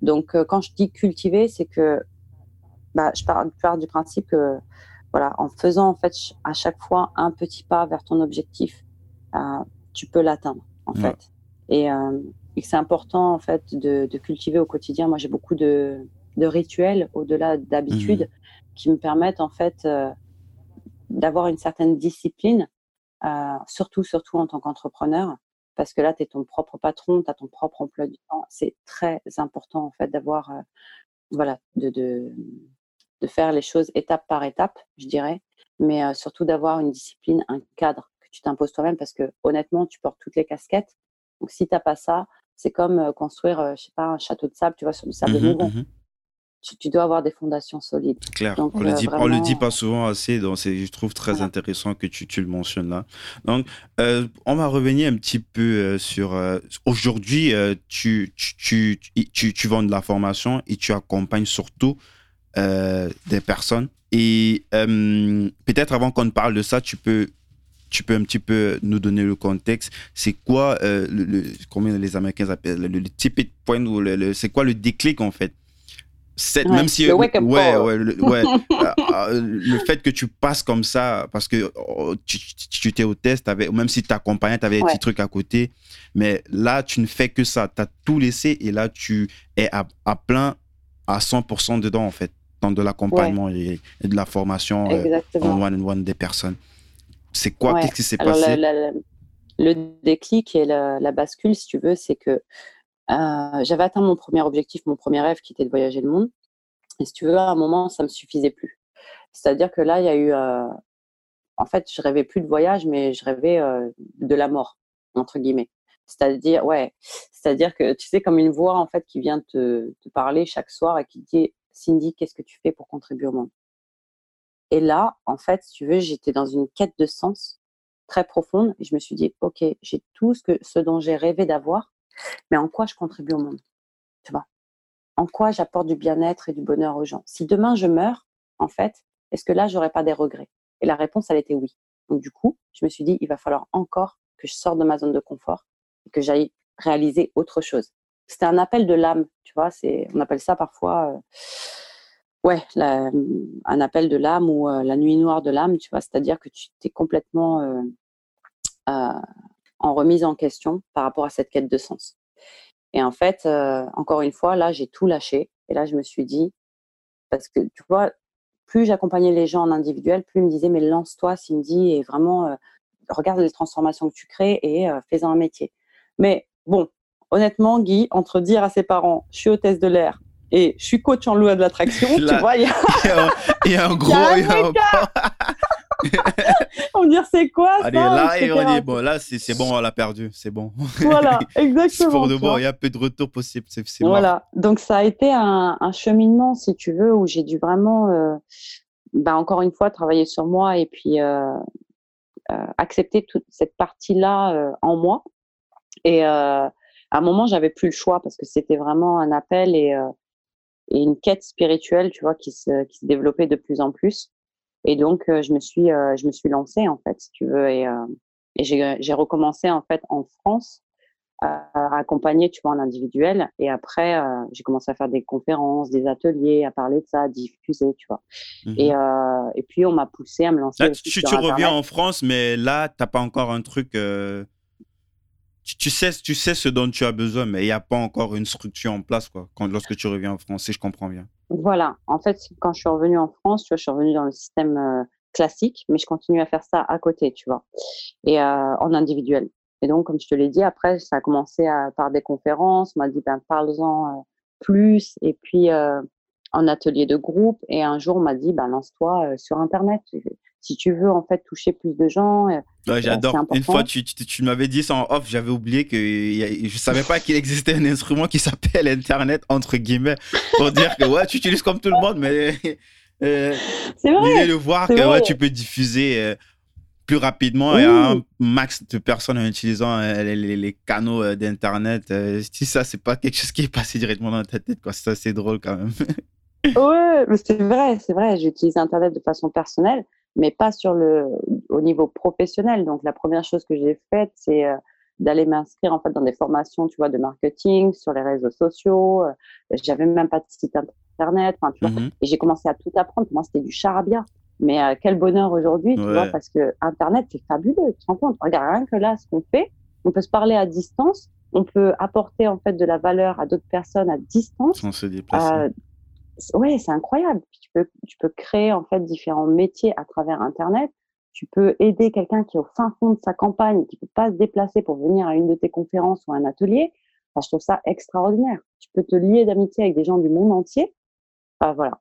Donc, euh, quand je dis cultiver, c'est que bah, je, pars, du principe que, voilà, en faisant en fait à chaque fois un petit pas vers ton objectif, euh, tu peux l'atteindre, en fait. Et, euh, et c'est important, en fait, de, cultiver au quotidien. Moi, j'ai beaucoup de, rituels au-delà d'habitudes mmh. qui me permettent, en fait, d'avoir une certaine discipline, surtout, surtout en tant qu'entrepreneur parce que là, tu es ton propre patron, tu as ton propre emploi du temps. C'est très important, en fait, d'avoir, euh, voilà, de, de, de, faire les choses étape par étape, je dirais, mais euh, surtout d'avoir une discipline, un cadre que tu t'imposes toi-même, parce que honnêtement, tu portes toutes les casquettes. Donc, si tu n'as pas ça, c'est comme euh, construire, je sais pas, un château de sable, tu vois, sur du sable mmh mouvant tu, dois avoir des fondations solides. Claire. on ne le, dit, le dit pas souvent assez, donc je trouve très intéressant que tu, tu, le mentionnes là. Donc, euh, on va revenir un petit peu euh, sur. Euh, aujourd'hui, tu, tu, tu, tu, vends de la formation et tu accompagnes surtout des personnes. Et peut-être avant qu'on parle de ça, tu peux tu peux un petit peu nous donner le contexte. C'est quoi, le, comment les Américains appellent, le, le tipping point, ou c'est quoi le déclic en fait? Même si le ouais, ouais, le, ouais euh, euh, le fait que tu passes comme ça parce que oh, tu, tu étais au test avec même si tu t'accompagnais tu avais des petits trucs à côté mais là tu ne fais que ça. Tu as tout laissé et là tu es à, plein à 100% dedans en fait. Dans de l'accompagnement et, de la formation euh, en one on one des personnes. C'est quoi? Qu'est-ce qui s'est passé? le déclic et la, bascule si tu veux c'est que j'avais atteint mon premier objectif, mon premier rêve qui était de voyager le monde. Et si tu veux, à un moment, ça me suffisait plus. C'est-à-dire que là, il y a eu. Euh, en fait, je rêvais plus de voyage, mais je rêvais euh, de la mort, entre guillemets. C'est-à-dire, ouais, c'est-à-dire que tu sais, comme une voix en fait qui vient te, te parler chaque soir et qui dit Cindy, qu'est-ce que tu fais pour contribuer au monde? Et là, en fait, si tu veux, j'étais dans une quête de sens très profonde et je me suis dit, ok, j'ai tout ce, que, ce dont j'ai rêvé d'avoir, mais en quoi je contribue au monde Tu vois? En quoi j'apporte du bien-être et du bonheur aux gens? Si demain je meurs, en fait, est-ce que là, j'aurais pas des regrets? Et la réponse, elle était oui. Donc du coup, je me suis dit, il va falloir encore que je sorte de ma zone de confort et que j'aille réaliser autre chose. C'était un appel de l'âme, tu vois. C'est, on appelle ça parfois, euh, ouais, un appel de l'âme ou euh, la nuit noire de l'âme, tu vois? C'est-à-dire que tu t'es complètement euh, en remise en question par rapport à cette quête de sens. Et en fait, encore une fois, là, j'ai tout lâché. Et là, je me suis dit, parce que tu vois, plus j'accompagnais les gens en individuel, plus ils me disaient, mais lance-toi, Cindy, et vraiment, regarde les transformations que tu crées et fais-en un métier. Mais bon, honnêtement, Guy, entre dire à ses parents, je suis hôtesse de l'air et je suis coach en loi de l'attraction, tu vois, il y, a un gros. Y on va dire c'est quoi ça Allez, là, et on dit, bon, là, c'est bon, on l'a perdu, c'est bon. Voilà, exactement. pour de bon, il y a peu de retour possible. Voilà, donc ça a été un, cheminement, si tu veux, où j'ai dû vraiment, euh, bah, encore une fois, travailler sur moi et puis euh, euh, accepter toute cette partie-là en moi. Et à un moment, j'avais plus le choix parce que c'était vraiment un appel et, et, une quête spirituelle, tu vois, qui se, qui se développait de plus en plus. Et donc, je me suis, je me suis lancée en fait, si tu veux, et, et j'ai recommencé en fait en France à, accompagner, tu vois, en individuel. Et après, j'ai commencé à faire des conférences, des ateliers, à parler de ça, à diffuser, tu vois. Mmh et, et puis, on m'a poussé à me lancer. Là, tu, tu reviens en France, mais là, tu n'as pas encore un truc tu, sais, tu sais ce dont tu as besoin, mais il n'y a pas encore une structure en place quoi, quand, lorsque tu reviens en France, si je comprends bien. Voilà. En fait, quand je suis revenue en France, tu vois, je suis revenue dans le système euh, classique, mais je continue à faire ça à côté, tu vois, et euh, en individuel. Et donc, comme je te l'ai dit, après, ça a commencé à, par des conférences. On m'a dit, ben, parle-en euh, plus. Et puis, en atelier de groupe. Et un jour, on m'a dit, ben, lance-toi sur Internet si tu veux en fait toucher plus de gens. Euh, ouais, j'adore. Une fois, tu, tu, m'avais dit ça en off, j'avais oublié que je savais pas qu'il existait un instrument qui s'appelle Internet entre guillemets pour dire que ouais, tu utilises comme tout le monde, mais euh, c'est vrai. de voir que ouais, tu peux diffuser. Euh, plus rapidement et à un max de personnes en utilisant les, les, canaux d'internet. si ça, c'est pas quelque chose qui est passé directement dans ta tête, quoi. C'est assez drôle quand même. ouais, mais c'est vrai, c'est vrai. J'utilise Internet de façon personnelle mais pas sur le, au niveau professionnel. Donc, la première chose que j'ai faite, c'est euh, d'aller m'inscrire en fait dans des formations, tu vois, de marketing sur les réseaux sociaux. Euh, j'avais même pas de site internet, enfin, tu vois, mmh et j'ai commencé à tout apprendre. Pour moi, c'était du charabia. Mais euh, quel bonheur aujourd'hui, tu vois, parce que Internet, c'est fabuleux. Tu te rends compte Regarde, rien que là, ce qu'on fait, on peut se parler à distance, on peut apporter en fait de la valeur à d'autres personnes à distance. Sans se déplacer ouais, c'est incroyable. Tu peux, tu peux créer en fait différents métiers à travers Internet. Tu peux aider quelqu'un qui est au fin fond de sa campagne, qui peut pas se déplacer pour venir à une de tes conférences ou à un atelier. je trouve ça extraordinaire. Tu peux te lier d'amitié avec des gens du monde entier. voilà.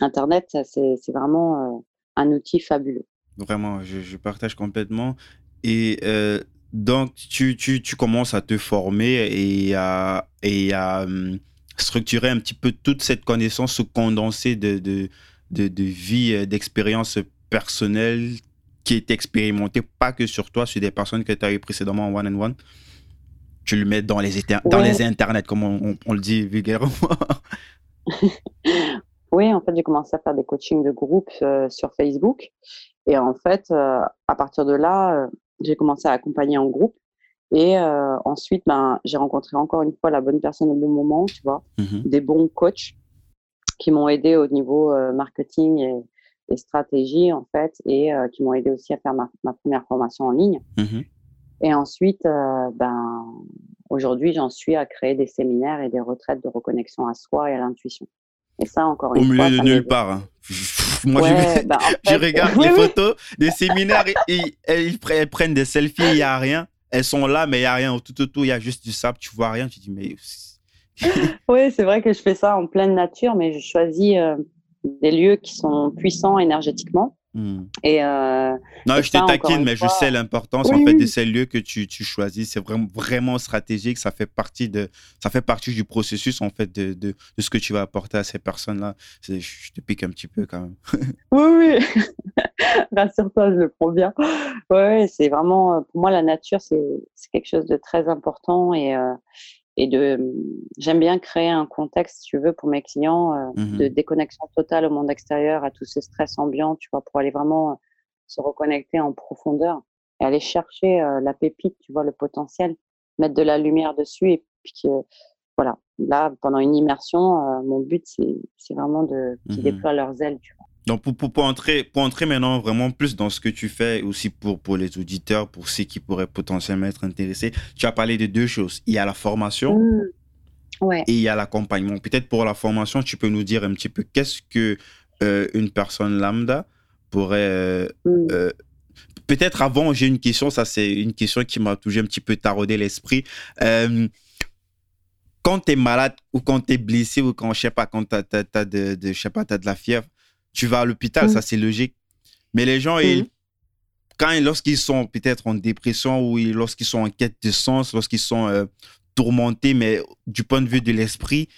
Internet, c'est vraiment euh, un outil fabuleux. Vraiment, je, partage complètement. Et euh, donc, tu, tu, tu, commences à te former et à, et à hum, structurer un petit peu toute cette connaissance, ce condensé de, de, de, vie, euh, d'expérience personnelle qui est expérimentée, pas que sur toi, sur des personnes que tu as eues précédemment en one-on-one. Tu le mets dans les, dans les internets, comme on, on, le dit vulgairement. oui, en fait, j'ai commencé à faire des coachings de groupe euh, sur Facebook. Et en fait, euh, à partir de là, j'ai commencé à accompagner en groupe. Et euh, ensuite, ben, j'ai rencontré encore une fois la bonne personne au bon moment, tu vois, mmh des bons coachs qui m'ont aidé au niveau euh, marketing et, stratégie, en fait, et euh, qui m'ont aidé aussi à faire ma, première formation en ligne. Mmh et ensuite, ben, aujourd'hui, j'en suis à créer des séminaires et des retraites de reconnexion à soi et à l'intuition. Et ça, encore une fois. Au milieu de nulle part. Hein. Moi, je, ben, regarde les photos des séminaires, ils, ils, prennent des selfies, il n'y a rien elles sont là, mais il n'y a rien. Tout, tout, il y a juste du sable, tu vois rien. Tu dis, mais. oui, c'est vrai que je fais ça en pleine nature, mais je choisis euh, des lieux qui sont puissants énergétiquement. Hmm. Et, euh, non, je te taquine, mais je sais l'importance en fait de ces lieux que tu, tu choisis. C'est vraiment, vraiment stratégique. Ça fait partie de, ça fait partie du processus en fait de, de, de ce que tu vas apporter à ces personnes-là. Je te pique un petit peu quand même. oui, oui. Rassure-toi, je le prends bien. Ouais, c'est vraiment pour moi la nature, c'est quelque chose de très important et euh, et de j'aime bien créer un contexte si tu veux pour mes clients euh, mmh de déconnexion totale au monde extérieur à tout ce stress ambiant tu vois pour aller vraiment euh, se reconnecter en profondeur et aller chercher euh, la pépite tu vois le potentiel mettre de la lumière dessus et puis voilà là pendant une immersion mon but c'est vraiment de qu'ils mmh déploient leurs ailes tu vois donc, pour, pour, pour, entrer, pour entrer maintenant vraiment plus dans ce que tu fais, aussi pour, pour les auditeurs, pour ceux qui pourraient potentiellement être intéressés, tu as parlé de deux choses. Il y a la formation mmh. ouais. et il y a l'accompagnement. Peut-être pour la formation, tu peux nous dire un petit peu qu'est-ce que euh, une personne lambda pourrait... Euh, mmh. euh, peut-être avant, j'ai une question, ça c'est une question qui m'a toujours un petit peu taraudé l'esprit quand tu es malade ou quand tu es blessé ou quand, je sais pas, quand tu as, de, de, je sais pas, as de la fièvre, tu vas à l'hôpital, ça mm. c'est logique. Mais les gens, ils, mm. quand lorsqu'ils sont peut-être en dépression ou lorsqu'ils sont en quête de sens, lorsqu'ils sont euh, tourmentés, mais du point de vue de l'esprit,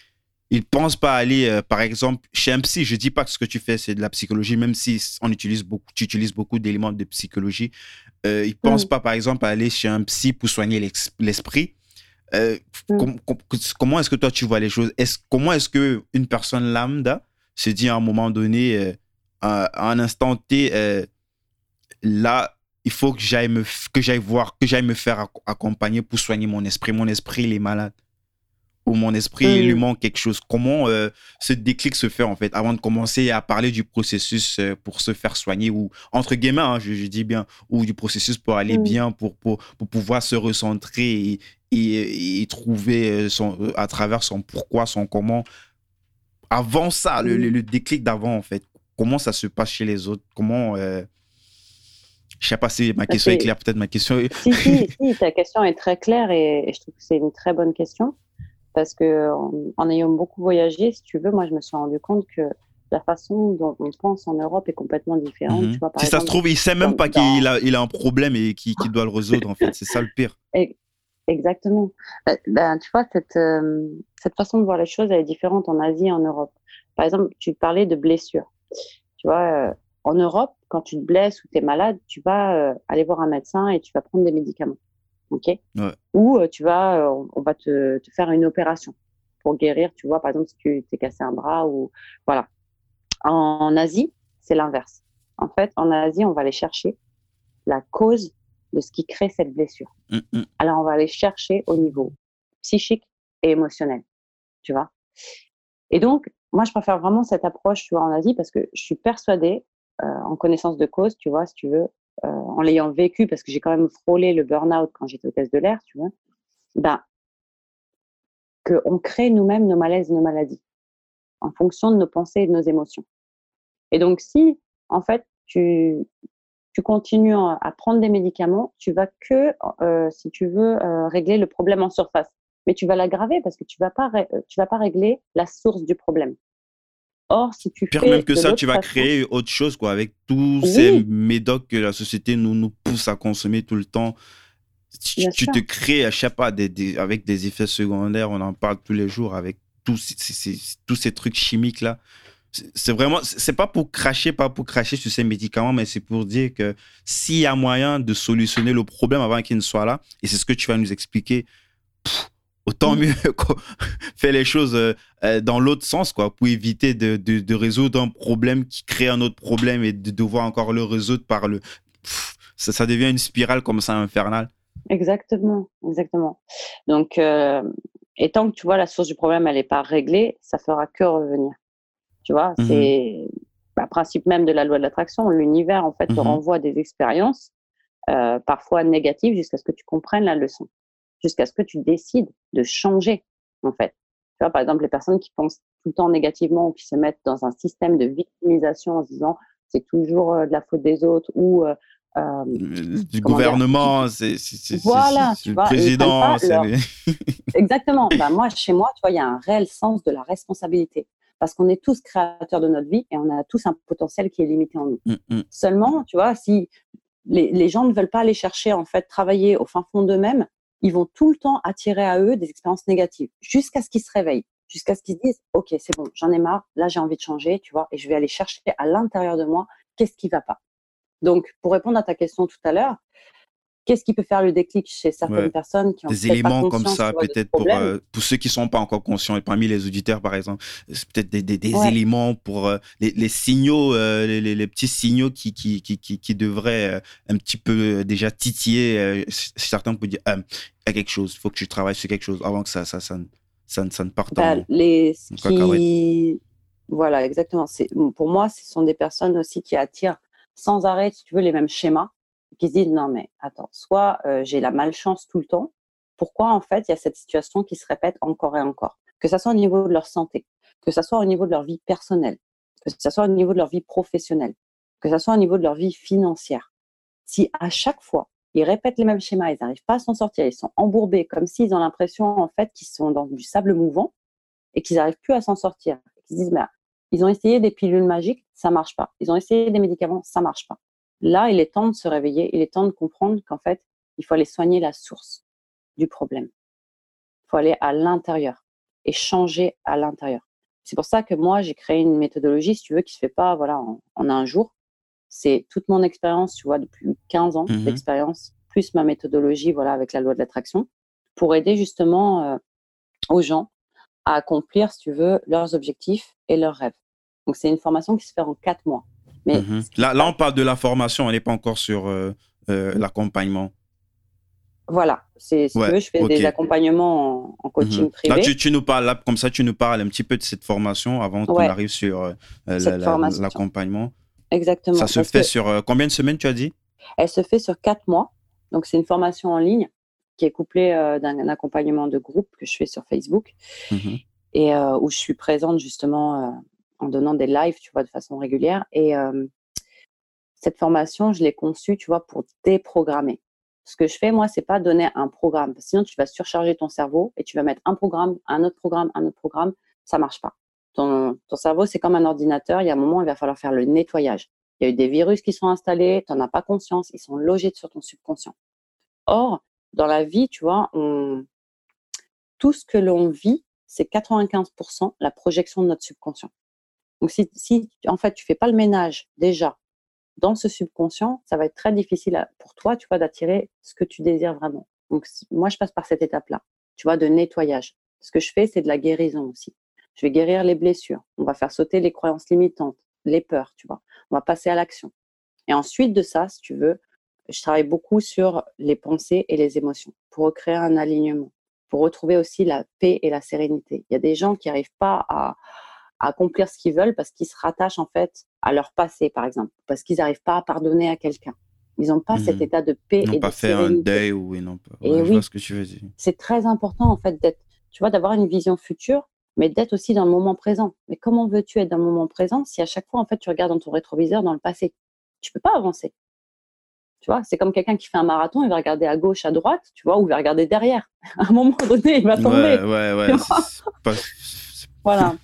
ils pensent pas aller, euh, par exemple, chez un psy. Je dis pas que ce que tu fais, c'est de la psychologie, même si on utilise beaucoup, tu utilises beaucoup d'éléments de psychologie. Euh, ils pensent mm. pas, par exemple, à aller chez un psy pour soigner l'esprit. comment est-ce que toi, tu vois les choses? Est Comment est-ce qu'une personne lambda se dit à un moment donné, euh, à, un instant T, euh, là, il faut que j'aille me, que j'aille voir, que j'aille me faire accompagner pour soigner mon esprit. Mon esprit, il est malade. Ou mon esprit, il lui mm. manque quelque chose. Comment euh, ce déclic se fait, en fait, avant de commencer à parler du processus pour se faire soigner, ou entre guillemets, hein, je, dis bien, ou du processus pour aller mm. bien, pour, pour, pour, pouvoir se recentrer et, et, trouver son, à travers son pourquoi, son comment, avant ça, le, le, déclic d'avant, en fait, comment ça se passe chez les autres? Comment. Euh... Je sais pas si ma question est claire, peut-être ma question. Si, si, si, ta question est très claire et, je trouve que c'est une très bonne question parce que en, ayant beaucoup voyagé, si tu veux, moi je me suis rendu compte que la façon dont on pense en Europe est complètement différente. Mhm. si ça se trouve, il sait même pas qu'il a, il a un problème et qu'il doit le résoudre en fait. C'est ça le pire. Exactement. Ben, tu vois, cette, euh, cette façon de voir les choses, elle est différente en Asie et en Europe. Par exemple, tu parlais de blessures. Tu vois, euh, en Europe, quand tu te blesses ou tu es malade, tu vas euh, aller voir un médecin et tu vas prendre des médicaments. OK? Ou tu vas, on va te, te, faire une opération pour guérir, tu vois, par exemple, si tu t'es cassé un bras ou. Voilà. En Asie, c'est l'inverse. En fait, en Asie, on va aller chercher la cause de ce qui crée cette blessure. Mm, mm. Alors, on va aller chercher au niveau psychique et émotionnel, tu vois. Et donc, moi, je préfère vraiment cette approche, tu vois, en Asie, parce que je suis persuadée, euh, en connaissance de cause, tu vois, si tu veux, euh, en l'ayant vécu, parce que j'ai quand même frôlé le burn-out quand j'étais hôtesse de l'air, tu vois, ben, qu'on crée nous-mêmes nos malaises, nos maladies, en fonction de nos pensées et de nos émotions. Et donc, si, en fait, tu, tu continues à prendre des médicaments, tu vas que, euh, si tu veux, euh, régler le problème en surface. Mais tu vas l'aggraver parce que tu vas pas, euh, tu vas pas régler la source du problème. Or, si tu Pire même que ça, tu vas créer autre chose, quoi, avec tous ces médocs que la société nous, nous pousse à consommer tout le temps. Tu, te crées, je sais pas, des, avec des effets secondaires, on en parle tous les jours, avec tous tous ces trucs chimiques là c'est vraiment, c'est pas pour cracher, pas pour cracher sur ces médicaments, mais c'est pour dire que s'il y a moyen de solutionner le problème avant qu'il ne soit là, et c'est ce que tu vas nous expliquer, autant mieux faire les choses euh, euh, dans l'autre sens, quoi, pour éviter de, de, résoudre un problème qui crée un autre problème et de devoir encore le résoudre par le. ça, ça, devient une spirale comme ça infernale. Exactement, exactement. Donc, euh, et tant que tu vois la source du problème, elle n'est pas réglée, ça fera que revenir. Tu vois, mmh c'est le principe même de la loi de l'attraction. L'univers, en fait, te mmh renvoie des expériences, euh, parfois négatives, jusqu'à ce que tu comprennes la leçon, jusqu'à ce que tu décides de changer, en fait. Tu vois, par exemple, les personnes qui pensent tout le temps négativement ou qui se mettent dans un système de victimisation en se disant c'est toujours euh, de la faute des autres ou euh, du gouvernement, c'est voilà, le président. Exactement. bah, moi, chez moi, tu vois, il y a un réel sens de la responsabilité. Parce qu'on est tous créateurs de notre vie et on a tous un potentiel qui est limité en nous. Mm, mm. Seulement, tu vois, si les, les gens ne veulent pas aller chercher, en fait, travailler au fin fond d'eux-mêmes, ils vont tout le temps attirer à eux des expériences négatives jusqu'à ce qu'ils se réveillent, jusqu'à ce qu'ils se disent, OK, c'est bon, j'en ai marre, là, j'ai envie de changer, tu vois, et je vais aller chercher à l'intérieur de moi qu'est-ce qui va pas. Donc, pour répondre à ta question tout à l'heure, qu'est-ce qui peut faire le déclic chez certaines Ouais. personnes qui ont Des pas éléments comme ça, tu peut-être pour, euh, pour ceux qui sont pas encore conscients, et parmi les auditeurs, par exemple, c'est peut-être des, des, des Ouais. éléments pour euh, les, les signaux, euh, les, petits signaux qui, qui, qui, qui, qui devraient euh, un petit peu déjà titiller. certains peuvent dire, Ah, il y a quelque chose, il faut que je travaille sur quelque chose avant que ça, ça, ça, ne- ça, ne- ça ne parte Bah, en... les en qui voilà exactement c'est pour moi ce sont des personnes aussi qui attirent sans arrêt si tu veux les mêmes schémas qui se disent non mais attends soit euh, j'ai la malchance tout le temps pourquoi en fait il y a cette situation qui se répète encore et encore? Que ça soit au niveau de leur santé que ça soit au niveau de leur vie personnelle que ça soit au niveau de leur vie professionnelle que ça soit au niveau de leur vie financière si à chaque fois ils répètent les mêmes schémas, ils n'arrivent pas à s'en sortir, ils sont embourbés comme s'ils ont l'impression en fait qu'ils sont dans du sable mouvant et qu'ils n'arrivent plus à s'en sortir. Ils se disent, bah, ils ont essayé des pilules magiques, ça marche pas. Ils ont essayé des médicaments, ça marche pas. Là, il est temps de se réveiller, il est temps de comprendre qu'en fait, il faut aller soigner la source du problème. Il faut aller à l'intérieur et changer à l'intérieur. C'est pour ça que moi, j'ai créé une méthodologie, si tu veux, qui se fait pas voilà, en, en un jour. C'est toute mon expérience, tu vois, depuis 15 ans Mhm. d'expérience, plus ma méthodologie, voilà, avec la loi de l'attraction, pour aider justement euh, aux gens à accomplir, si tu veux, leurs objectifs et leurs rêves. Donc, c'est une formation qui se fait en quatre mois. Mais Mhm. ce là, là, on parle de la formation, on n'est pas encore sur euh, euh, l'accompagnement. voilà, c'est, Ouais, tu veux, je fais des accompagnements en, en coaching Mhm. privé. Là, tu, tu nous parles, là, comme ça, tu nous parles un petit peu de cette formation avant qu'on arrive sur euh, la- l'accompagnement. Exactement. Ça se parce fait que sur combien de semaines, tu as dit? Elle se fait sur quatre mois. Donc, c'est une formation en ligne qui est couplée d'un un accompagnement de groupe que je fais sur Facebook Mhm. et où je suis présente justement en donnant des lives, tu vois, de façon régulière. Et cette formation, je l'ai conçue, tu vois, pour déprogrammer. Ce que je fais, moi, c'est pas donner un programme. Sinon, tu vas surcharger ton cerveau et tu vas mettre un programme, un autre programme, un autre programme. Ça marche pas. Ton, cerveau, c'est comme un ordinateur. Il y a un moment, il va falloir faire le nettoyage. Il y a eu des virus qui sont installés, tu n'en as pas conscience, ils sont logés sur ton subconscient. Or, dans la vie, tu vois, tout ce que l'on vit, c'est 95% la projection de notre subconscient. Donc, si, en fait, tu fais pas le ménage déjà dans ce subconscient, ça va être très difficile pour toi, tu vois, d'attirer ce que tu désires vraiment. Donc, moi, je passe par cette étape-là, tu vois, de nettoyage. Ce que je fais, c'est de la guérison aussi. Je vais guérir les blessures. On va faire sauter les croyances limitantes, les peurs, tu vois. On va passer à l'action. Et ensuite de ça, si tu veux, je travaille beaucoup sur les pensées et les émotions pour recréer un alignement, pour retrouver aussi la paix et la sérénité. Il y a des gens qui n'arrivent pas à, à accomplir ce qu'ils veulent parce qu'ils se rattachent en fait à leur passé, par exemple, parce qu'ils n'arrivent pas à pardonner à quelqu'un. Ils n'ont pas cet Mhm. état de paix Ils et n'ont de pas fait un sérénité. deuil ou ils n'ont pas. Et Ouais, Je oui. vois ce que tu veux dire. C'est très important en fait d'être, tu vois, d'avoir une vision future, mais d'être aussi dans le moment présent. Mais comment veux-tu être dans le moment présent si à chaque fois en fait tu regardes dans ton rétroviseur dans le passé? Tu peux pas avancer. Tu vois, c'est comme quelqu'un qui fait un marathon, il va regarder à gauche, à droite, tu vois, ou il va regarder derrière. À un moment donné, il va tomber. Ouais, ouais, ouais. Voilà.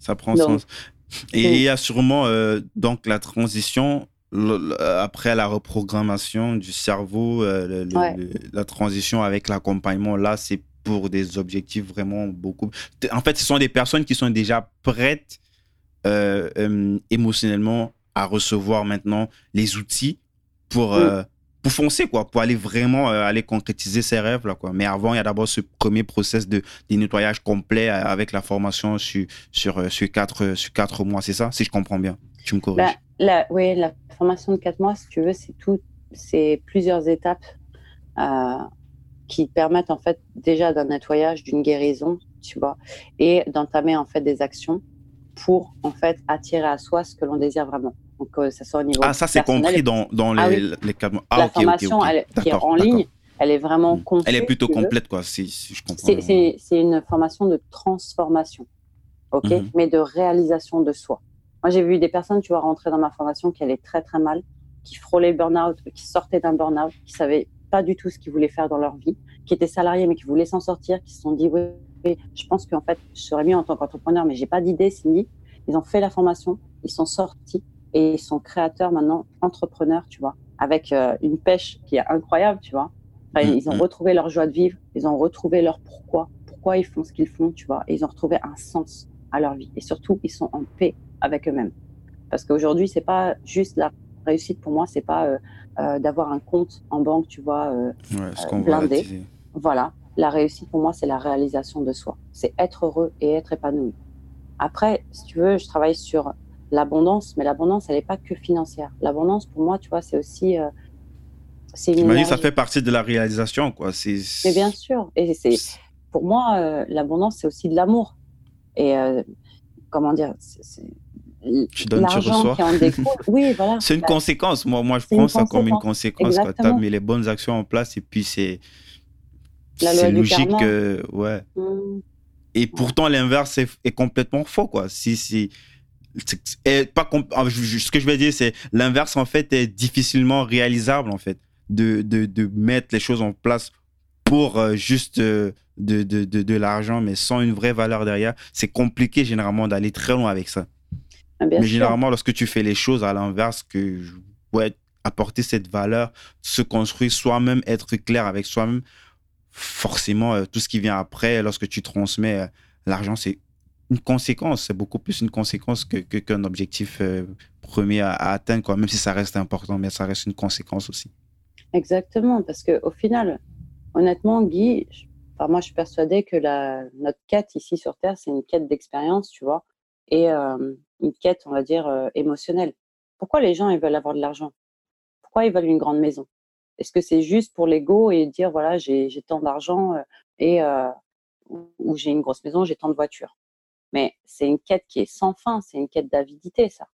Ça prend sens. Et il y a sûrement euh, donc la transition après la reprogrammation du cerveau, euh, le- le- Ouais. le- la transition avec l'accompagnement. Là, c'est pour des objectifs vraiment beaucoup. En fait, ce sont des personnes qui sont déjà prêtes euh, euh, émotionnellement à recevoir maintenant les outils pour, Mm. Pour foncer, quoi, pour aller vraiment euh, aller concrétiser ses rêves. Là, quoi. Mais avant, il y a d'abord ce premier process de, nettoyage complet euh, avec la formation sur, sur, euh, sur, quatre, sur quatre mois. C'est ça, si je comprends bien Tu me corriges. Bah, oui, la formation de quatre mois, si tu veux, c'est tout, c'est plusieurs étapes qui permettent en fait déjà d'un nettoyage, d'une guérison, tu vois, et d'entamer en fait des actions pour en fait attirer à soi ce que l'on désire vraiment. Donc que ça soit au niveau ah, ça, c'est compris dans, dans les, Ah oui. les. Ah, la formation, elle, qui est en ligne, elle est vraiment Mm. conçue. Elle est plutôt complète, quoi, si, si je comprends. C'est- une formation de transformation, ok, Mhm. mais de réalisation de soi. Moi, j'ai vu des personnes, tu vois, rentrer dans ma formation qui allaient très très mal, qui frôlaient le burn-out, qui sortaient d'un burn-out, qui savaient pas du tout ce qu'ils voulaient faire dans leur vie, qui étaient salariés mais qui voulaient s'en sortir, qui se sont dit oui, oui, je pense qu'en fait, je serais mieux en tant qu'entrepreneur, mais j'ai pas d'idée, Cindy. ils ont fait la formation, ils sont sortis et ils sont créateurs maintenant, entrepreneurs, tu vois, avec euh, une pêche qui est incroyable, tu vois. Enfin, ils ont retrouvé leur joie de vivre, ils ont retrouvé leur pourquoi, pourquoi ils font ce qu'ils font, tu vois, et ils ont retrouvé un sens à leur vie. Et surtout, ils sont en paix avec eux-mêmes. Parce qu'aujourd'hui, c'est pas juste la réussite pour moi, c'est pas euh, euh, d'avoir un compte en banque, tu vois, ouais, blindé. Voilà, la réussite pour moi, c'est la réalisation de soi. C'est être heureux et être épanoui. Après, si tu veux, je travaille sur l'abondance, mais l'abondance, elle n'est pas que financière. L'abondance, pour moi, tu vois, c'est aussi. Euh, c'est une ça fait partie de la réalisation, quoi. Mais bien sûr. Et c'est, pour moi, euh, l'abondance, c'est aussi de l'amour. Et euh, comment dire tu donnes, tu reçois. Qui en découle, oui, voilà. C'est une conséquence. Moi, moi je prends ça comme une conséquence. Tu as mis les bonnes actions en place et puis c'est. C'est logique. ouais. Mmh. Et pourtant, l'inverse est, complètement faux, quoi. Si, si, pas ce que je vais dire, c'est l'inverse, en fait, est difficilement réalisable, en fait, de, de, de mettre les choses en place pour euh, juste euh, de, de, de, l'argent, mais sans une vraie valeur derrière. C'est compliqué, généralement, d'aller très loin avec ça. Ah, mais généralement, lorsque tu fais les choses à l'inverse, que ouais, apporter cette valeur, se construire soi-même, être clair avec soi-même, forcément, euh, tout ce qui vient après, lorsque tu transmets l'argent, c'est une conséquence. C'est beaucoup plus une conséquence qu'un que, qu'un objectif euh, premier à, atteindre, quoi. même si ça reste important, mais ça reste une conséquence aussi. Exactement, parce qu'au final, honnêtement, Guy, moi, je suis persuadée que la, notre quête ici sur Terre, c'est une quête d'expérience, tu vois, et une quête, on va dire, émotionnelle. Pourquoi les gens, ils veulent avoir de l'argent? Pourquoi ils veulent une grande maison? Est-ce que c'est juste pour l'ego et dire voilà j'ai tant d'argent euh, et euh, ou j'ai une grosse maison, j'ai tant de voitures? Mais c'est une quête qui est sans fin, c'est une quête d'avidité ça.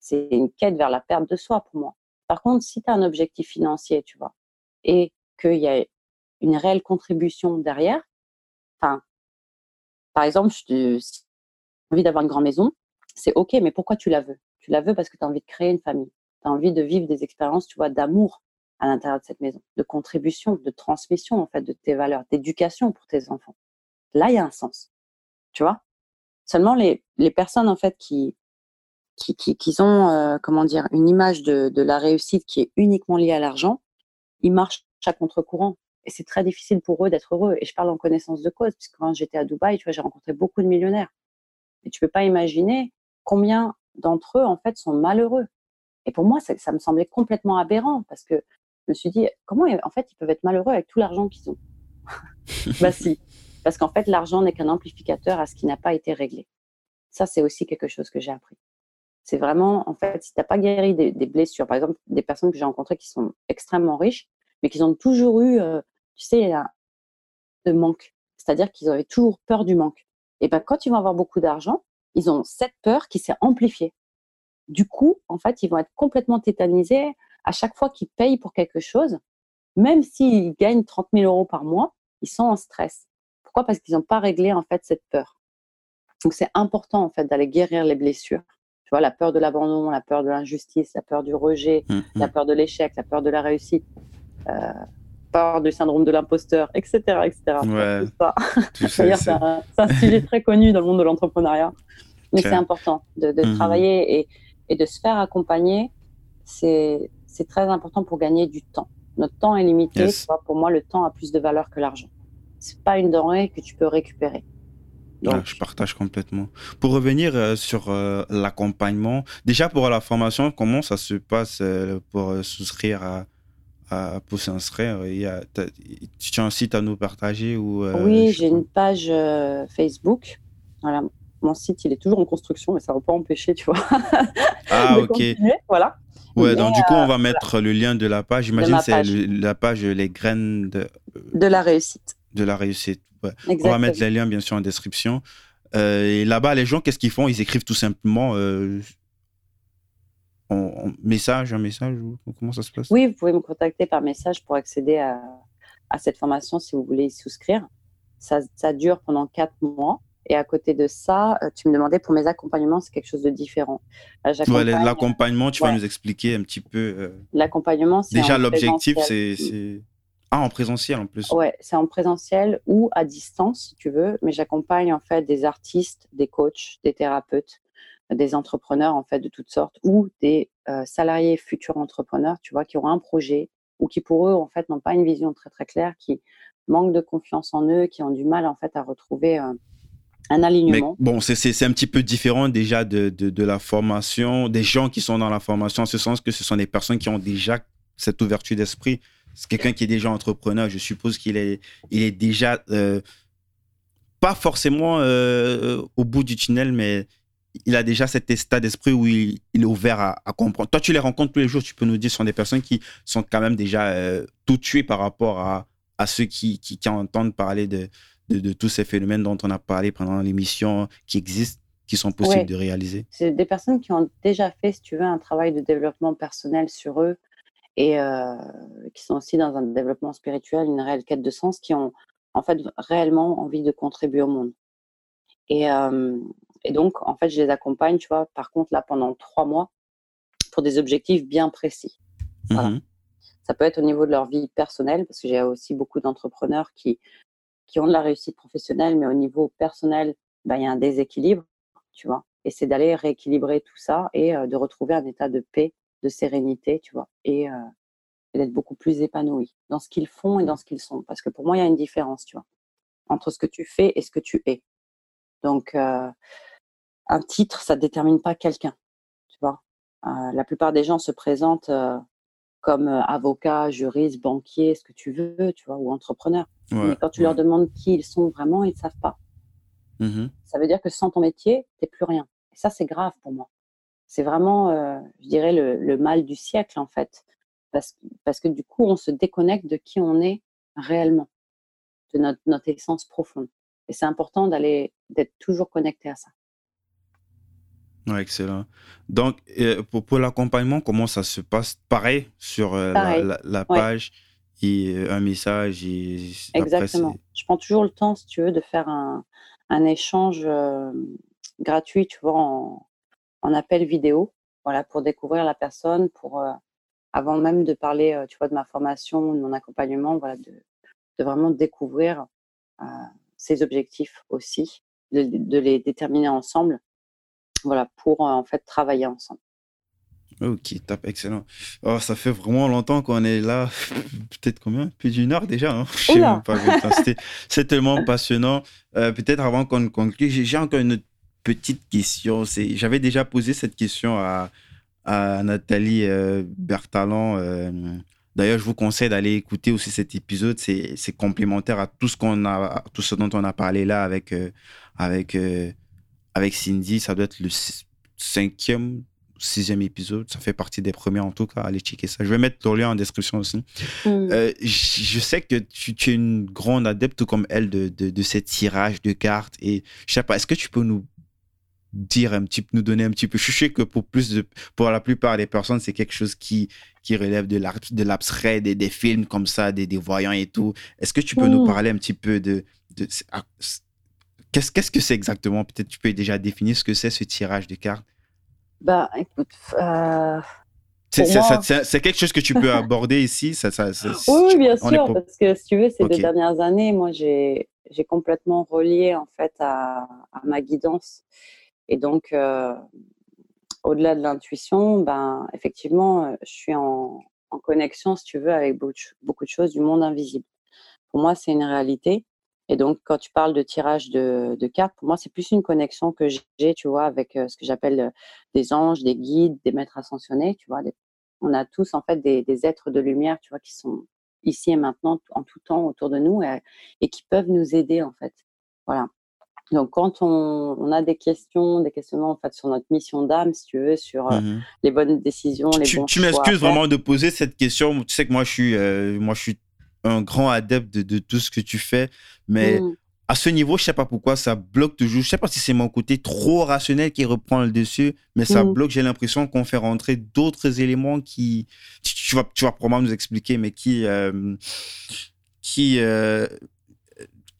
C'est une quête vers la perte de soi pour moi. Par contre, si tu as un objectif financier, tu vois, et qu'il y a une réelle contribution derrière, enfin, par exemple, si tu as envie d'avoir une grande maison, c'est OK, mais pourquoi tu la veux? Tu la veux parce que tu as envie de créer une famille. Tu as envie de vivre des expériences, tu vois, d'amour à l'intérieur de cette maison, de contribution, de transmission en fait de tes valeurs, d'éducation pour tes enfants. Là, il y a un sens, tu vois? Seulement les, les personnes en fait qui qui, qui, qui ont euh, comment dire une image de, de la réussite qui est uniquement liée à l'argent, ils marchent à contre-courant et c'est très difficile pour eux d'être heureux. Et je parle en connaissance de cause, puisque quand j'étais à Dubaï, tu vois, j'ai rencontré beaucoup de millionnaires. Et tu peux pas imaginer combien d'entre eux, en fait, sont malheureux. Et pour moi, ça, ça me semblait complètement aberrant, parce que je me suis dit, comment en fait ils peuvent être malheureux avec tout l'argent qu'ils ont? Bah si, parce qu'en fait l'argent n'est qu'un amplificateur à ce qui n'a pas été réglé. Ça, c'est aussi quelque chose que j'ai appris. C'est vraiment, en fait, si tu n'as pas guéri des, blessures, par exemple, des personnes que j'ai rencontrées qui sont extrêmement riches, mais qui ont toujours eu, euh, tu sais, un, de manque. C'est-à-dire qu'ils avaient toujours peur du manque. Et ben, quand ils vont avoir beaucoup d'argent, ils ont cette peur qui s'est amplifiée. Du coup, en fait, ils vont être complètement tétanisés à chaque fois qu'ils payent pour quelque chose, même s'ils gagnent 30 000 euros par mois, ils sont en stress. Pourquoi? Parce qu'ils n'ont pas réglé en fait cette peur. Donc c'est important en fait d'aller guérir les blessures. Tu vois, la peur de l'abandon, la peur de l'injustice, la peur du rejet, mmh, la mmh. peur de l'échec, la peur de la réussite, euh, peur du syndrome de l'imposteur, etc., etc. Ouais, c'est un, un, sujet très connu dans le monde de l'entrepreneuriat. Mais c'est important de, de mmh. travailler et, et, de se faire accompagner. C'est c'est très important pour gagner du temps. Notre temps est limité. pour moi, le temps a plus de valeur que l'argent. C'est pas une denrée que tu peux récupérer. Donc... je partage complètement. Pour revenir euh, sur euh, l'accompagnement, déjà pour la formation, comment ça se passe euh, pour souscrire à, à pour s'inscrire? Il y a, Tu as un site à nous partager ou Oui, j'ai une page Facebook. Voilà, mon site, il est toujours en construction, mais ça ne va pas empêcher, tu vois. Ah, ok. Voilà. Ouais, donc du coup, on va mettre le lien de la page. J'imagine c'est la page Les graines de... de la réussite. De la réussite. On va mettre les liens, bien sûr, en description. Euh, et là-bas, les gens, qu'est-ce qu'ils font? Ils écrivent tout simplement euh, en, message, un message ou comment ça se passe? Oui, vous pouvez me contacter par message pour accéder à, à cette formation si vous voulez y souscrire. Ça, ça dure pendant quatre mois. Et à côté de ça, euh, tu me demandais pour mes accompagnements, c'est quelque chose de différent. Euh, l'accompagnement, tu vas nous expliquer un petit peu. Euh, l'accompagnement, c'est. Déjà, l'objectif, c'est. Ah, en présentiel en plus. Ouais, c'est en présentiel ou à distance, si tu veux. Mais j'accompagne en fait des artistes, des coachs, des thérapeutes des entrepreneurs en fait de toutes sortes ou des salariés futurs entrepreneurs, tu vois, qui ont un projet ou qui pour eux en fait n'ont pas une vision très très claire, qui manquent de confiance en eux, qui ont du mal en fait à retrouver un alignement. bon, c'est un petit peu différent déjà de, de, la formation, des gens qui sont dans la formation, en ce sens que ce sont des personnes qui ont déjà cette ouverture d'esprit. C'est quelqu'un qui est déjà entrepreneur, je suppose qu'il est, il est déjà pas forcément au bout du tunnel, mais il a déjà cet état d'esprit où il, est ouvert à, comprendre. Toi, tu les rencontres tous les jours, tu peux nous dire, ce sont des personnes qui sont quand même déjà euh, tout tuées par rapport à, à ceux qui, qui, entendent parler de, de, tous ces phénomènes dont on a parlé pendant l'émission, qui existent, qui sont possibles de réaliser. C'est des personnes qui ont déjà fait, si tu veux, un travail de développement personnel sur eux et euh, qui sont aussi dans un développement spirituel, une réelle quête de sens, qui ont en fait réellement envie de contribuer au monde. Et, euh, et donc, en fait, je les accompagne, tu vois, par contre, là, pendant trois mois, pour des objectifs bien précis. Mmh Ça peut être au niveau de leur vie personnelle, parce que j'ai aussi beaucoup d'entrepreneurs qui, qui ont de la réussite professionnelle, mais au niveau personnel, ben, il y a un déséquilibre, tu vois. Et c'est d'aller rééquilibrer tout ça et euh, de retrouver un état de paix, de sérénité, tu vois, et, euh, et d'être beaucoup plus épanoui dans ce qu'ils font et dans ce qu'ils sont. Parce que pour moi, il y a une différence, tu vois, entre ce que tu fais et ce que tu es. Donc, euh, un titre, ça ne détermine pas quelqu'un. Tu vois, euh, la plupart des gens se présentent comme avocat, juriste, banquier, ce que tu veux, tu vois, ou entrepreneur. Mais quand tu leur demandes qui ils sont vraiment, ils ne savent pas. Mmh ça veut dire que sans ton métier, tu n'es plus rien. Et ça, c'est grave pour moi. C'est vraiment, je dirais, le, mal du siècle, en fait. Parce, parce que du coup, on se déconnecte de qui on est réellement, de notre, notre essence profonde. Et c'est important d'aller, d'être toujours connecté à ça. Ouais, excellent. Donc, pour, pour l'accompagnement, comment ça se passe? Pareil sur euh, la, page et euh, un message. Et Exactement. Je prends toujours le temps, si tu veux, de faire un, un échange euh, gratuit, tu vois, en, en, appel vidéo, voilà, pour découvrir la personne, pour avant même de parler, tu vois, de ma formation, de mon accompagnement, voilà, de, de vraiment découvrir ses objectifs aussi, de, de les déterminer ensemble voilà, pour euh, en fait travailler ensemble. Ok, top, excellent. Oh, ça fait vraiment longtemps qu'on est là. Peut-être combien? Plus d'une heure déjà. Hein C'est tellement passionnant. Euh, peut-être avant qu'on conclue, j'ai encore une petite question. J'avais déjà posé cette question à, à Nathalie euh, Bertalon. D'ailleurs, je vous conseille d'aller écouter aussi cet épisode. C'est complémentaire à tout ce qu'on a, tout ce dont on a parlé là avec avec avec Cindy, ça doit être le cinquième, sixième épisode. Ça fait partie des premiers en tout cas. Allez checker ça. Je vais mettre le lien en description aussi. Mm. Euh, je sais que tu, es une grande adepte, tout comme elle, de, de, de ces tirages de cartes. Et je sais pas, est-ce que tu peux nous dire un petit nous donner un petit peu je sais que pour plus de pour la plupart des personnes c'est quelque chose qui qui relève de l'art de l'abstrait des, des, films comme ça des, des voyants et tout est-ce que tu peux nous mm. parler un petit peu de, de Qu'est-ce que c'est exactement? Peut-être tu peux déjà définir ce que c'est ce tirage de cartes. Bah, écoute. Euh, c'est quelque chose que tu peux aborder ici? Ça, ça, Oui, bien sûr, parce que si tu veux, ces deux dernières années, moi, j'ai complètement relié en fait à, ma guidance. Et donc, euh, au-delà de l'intuition, ben, effectivement, euh, je suis en, connexion, si tu veux, avec beaucoup de choses du monde invisible. Pour moi, c'est une réalité. Et donc, quand tu parles de tirage de, cartes, pour moi, c'est plus une connexion que j'ai, tu vois, avec euh, ce que j'appelle des anges, des guides, des maîtres ascensionnés, tu vois. on a tous, en fait, des, êtres de lumière, tu vois, qui sont ici et maintenant, en tout temps, autour de nous et, qui peuvent nous aider, en fait. Voilà. Donc, quand on, a des questions, des questionnements, en fait, sur notre mission d'âme, si tu veux, sur euh, mmh les bonnes décisions, les tu, bons Tu m'excuses vraiment de poser cette question. Tu sais que moi, je suis, moi, je suis un grand adepte de, tout ce que tu fais, mais mm. à ce niveau, je sais pas pourquoi ça bloque toujours. Je sais pas si c'est mon côté trop rationnel qui reprend le dessus, mais ça mm. bloque. J'ai l'impression qu'on fait rentrer d'autres éléments qui, tu, vas, tu vas probablement nous expliquer, mais qui, euh, qui, euh,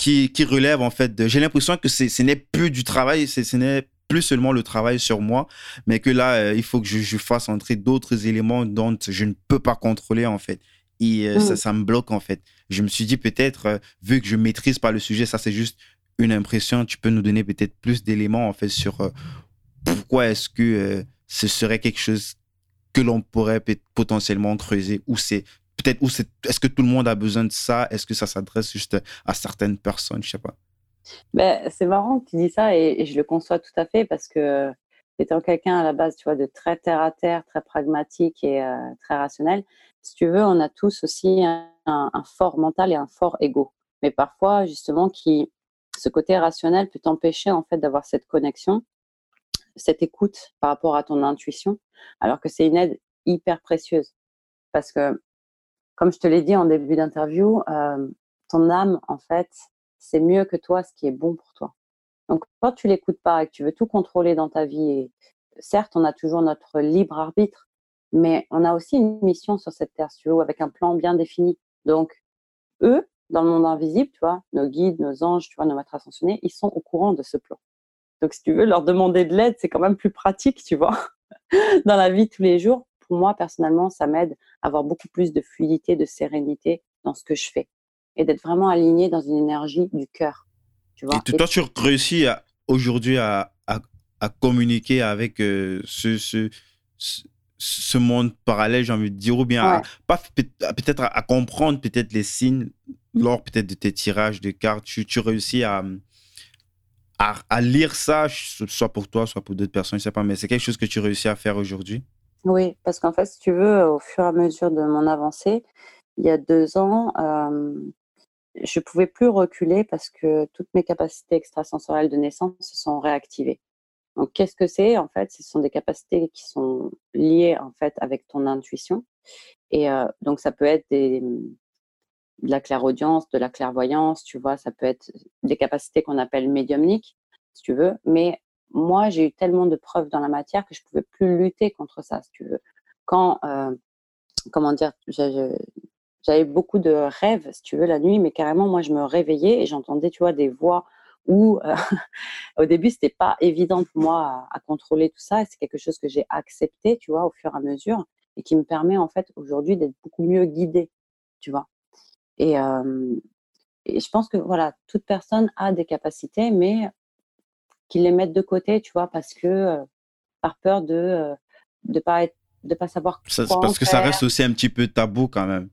qui, qui relèvent en fait. J'ai l'impression que ce n'est plus du travail, ce n'est plus seulement le travail sur moi, mais que là, euh, il faut que je, je fasse entrer d'autres éléments dont je ne peux pas contrôler en fait et euh, mmh. ça, me bloque en fait. Je me suis dit peut-être, euh, vu que je maîtrise pas le sujet, ça c'est juste une impression, tu peux nous donner peut-être plus d'éléments en fait sur pourquoi est-ce que ce serait quelque chose que l'on pourrait potentiellement creuser ou c'est peut-être où c'est est-ce que tout le monde a besoin de ça? Est-ce que ça s'adresse juste à certaines personnes? Je sais pas. Ben, c'est marrant que tu dis ça et, je le conçois tout à fait parce que étant quelqu'un à la base tu vois de très terre à terre très pragmatique et euh, très rationnel si tu veux on a tous aussi un, fort mental et un fort ego. Mais parfois justement qui ce côté rationnel peut t'empêcher en fait d'avoir cette connexion cette écoute par rapport à ton intuition alors que c'est une aide hyper précieuse. Parce que comme je te l'ai dit en début d'interview, euh, ton âme, en fait, c'est mieux que toi ce qui est bon pour toi. Donc, quand tu l'écoutes pas et que tu veux tout contrôler dans ta vie, certes, on a toujours notre libre arbitre, mais on a aussi une mission sur cette terre, tu avec un plan bien défini. Donc, eux, dans le monde invisible, tu vois, nos guides, nos anges, tu vois, nos maîtres ascensionnés, ils sont au courant de ce plan. Donc, si tu veux leur demander de l'aide, c'est quand même plus pratique, tu vois, dans la vie tous les jours, moi, personnellement, ça m'aide à avoir beaucoup plus de fluidité, de sérénité dans ce que je fais et d'être vraiment aligné dans une énergie du cœur. Tu vois? et toi, tu réussis aujourd'hui à, à, communiquer avec euh, ce, ce, ce, monde parallèle, j'ai envie de dire, ou bien pas peut-être à, comprendre peut-être les signes lors peut-être de tes tirages de cartes. Tu, tu réussis à, à, à, lire ça, soit pour toi, soit pour d'autres personnes, je sais pas, mais c'est quelque chose que tu réussis à faire aujourd'hui? Oui, parce qu'en fait, si tu veux, au fur et à mesure de mon avancée, il y a deux ans, je ne pouvais plus reculer parce que toutes mes capacités extrasensorielles de naissance se sont réactivées. Donc, qu'est-ce que c'est En fait, ce sont des capacités qui sont liées en fait avec ton intuition. Et donc, ça peut être des, de la clairaudience, de la clairvoyance, tu vois, ça peut être des capacités qu'on appelle médiumniques, si tu veux, mais moi, j'ai eu tellement de preuves dans la matière que je pouvais plus lutter contre ça, si tu veux. Quand, euh, comment dire, j'avais beaucoup de rêves, si tu veux, la nuit, mais carrément, moi, je me réveillais et j'entendais, tu vois, des voix où, euh, au début, c'était pas évident pour moi à, contrôler tout ça. C'est quelque chose que j'ai accepté, tu vois, au fur et à mesure et qui me permet, en fait, aujourd'hui d'être beaucoup mieux guidée, tu vois. Et, euh, et je pense que, voilà, toute personne a des capacités, mais qu'ils les mettent de côté, tu vois, parce que euh, par peur de euh, de pas être de pas savoir ça, parce que ça reste aussi un petit peu tabou quand même.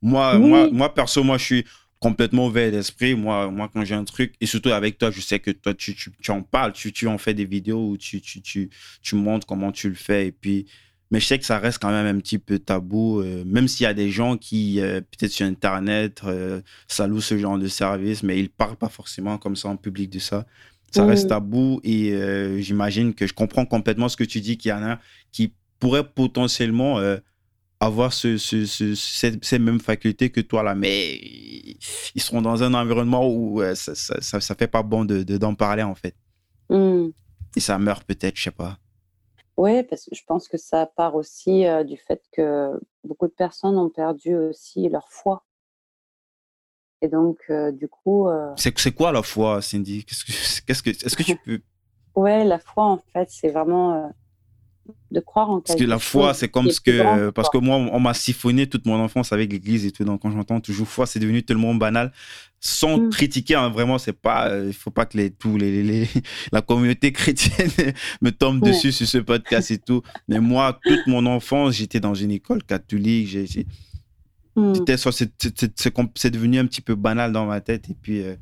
Moi, moi, moi perso, moi, je suis complètement ouvert d'esprit. Moi, moi, quand j'ai un truc, et surtout avec toi, je sais que toi, tu, tu, tu en parles, tu, tu, en fais des vidéos où tu, tu, tu, tu, montres comment tu le fais. Et puis, mais je sais que ça reste quand même un petit peu tabou, euh, même s'il y a des gens qui, peut-être sur Internet, saluent ce genre de service, mais ils parlent pas forcément comme ça en public de ça ça reste tabou et euh, j'imagine que je comprends complètement ce que tu dis qu'il y en a qui pourraient potentiellement euh, avoir ce, ce, ces, mêmes facultés que toi là, mais ils seront dans un environnement où euh, ça, ça, ça, fait pas bon d'en de, d'en parler en fait. Mmh. Et ça meurt peut-être, je sais pas. Oui, parce que je pense que ça part aussi du fait que beaucoup de personnes ont perdu aussi leur foi et donc, euh, du coup. Euh c'est quoi la foi, Cindy? Qu'est-ce que, qu'est-ce que, Est-ce que tu peux. Ouais, la foi, en fait, c'est vraiment euh, de croire en Parce que la foi, c'est comme ce que. Parce que moi, on m'a siphonné toute mon enfance avec l'église et tout. Donc, quand j'entends toujours foi, c'est devenu tellement banal. Sans mmh. critiquer, hein, vraiment, c'est pas. Il faut pas que les, tous les, les, la communauté chrétienne me tombe dessus sur ce podcast et tout. Mais moi, toute mon enfance, j'étais dans une école catholique. j'ai Hmm. C'est devenu un petit peu banal dans ma tête. Et puis, euh,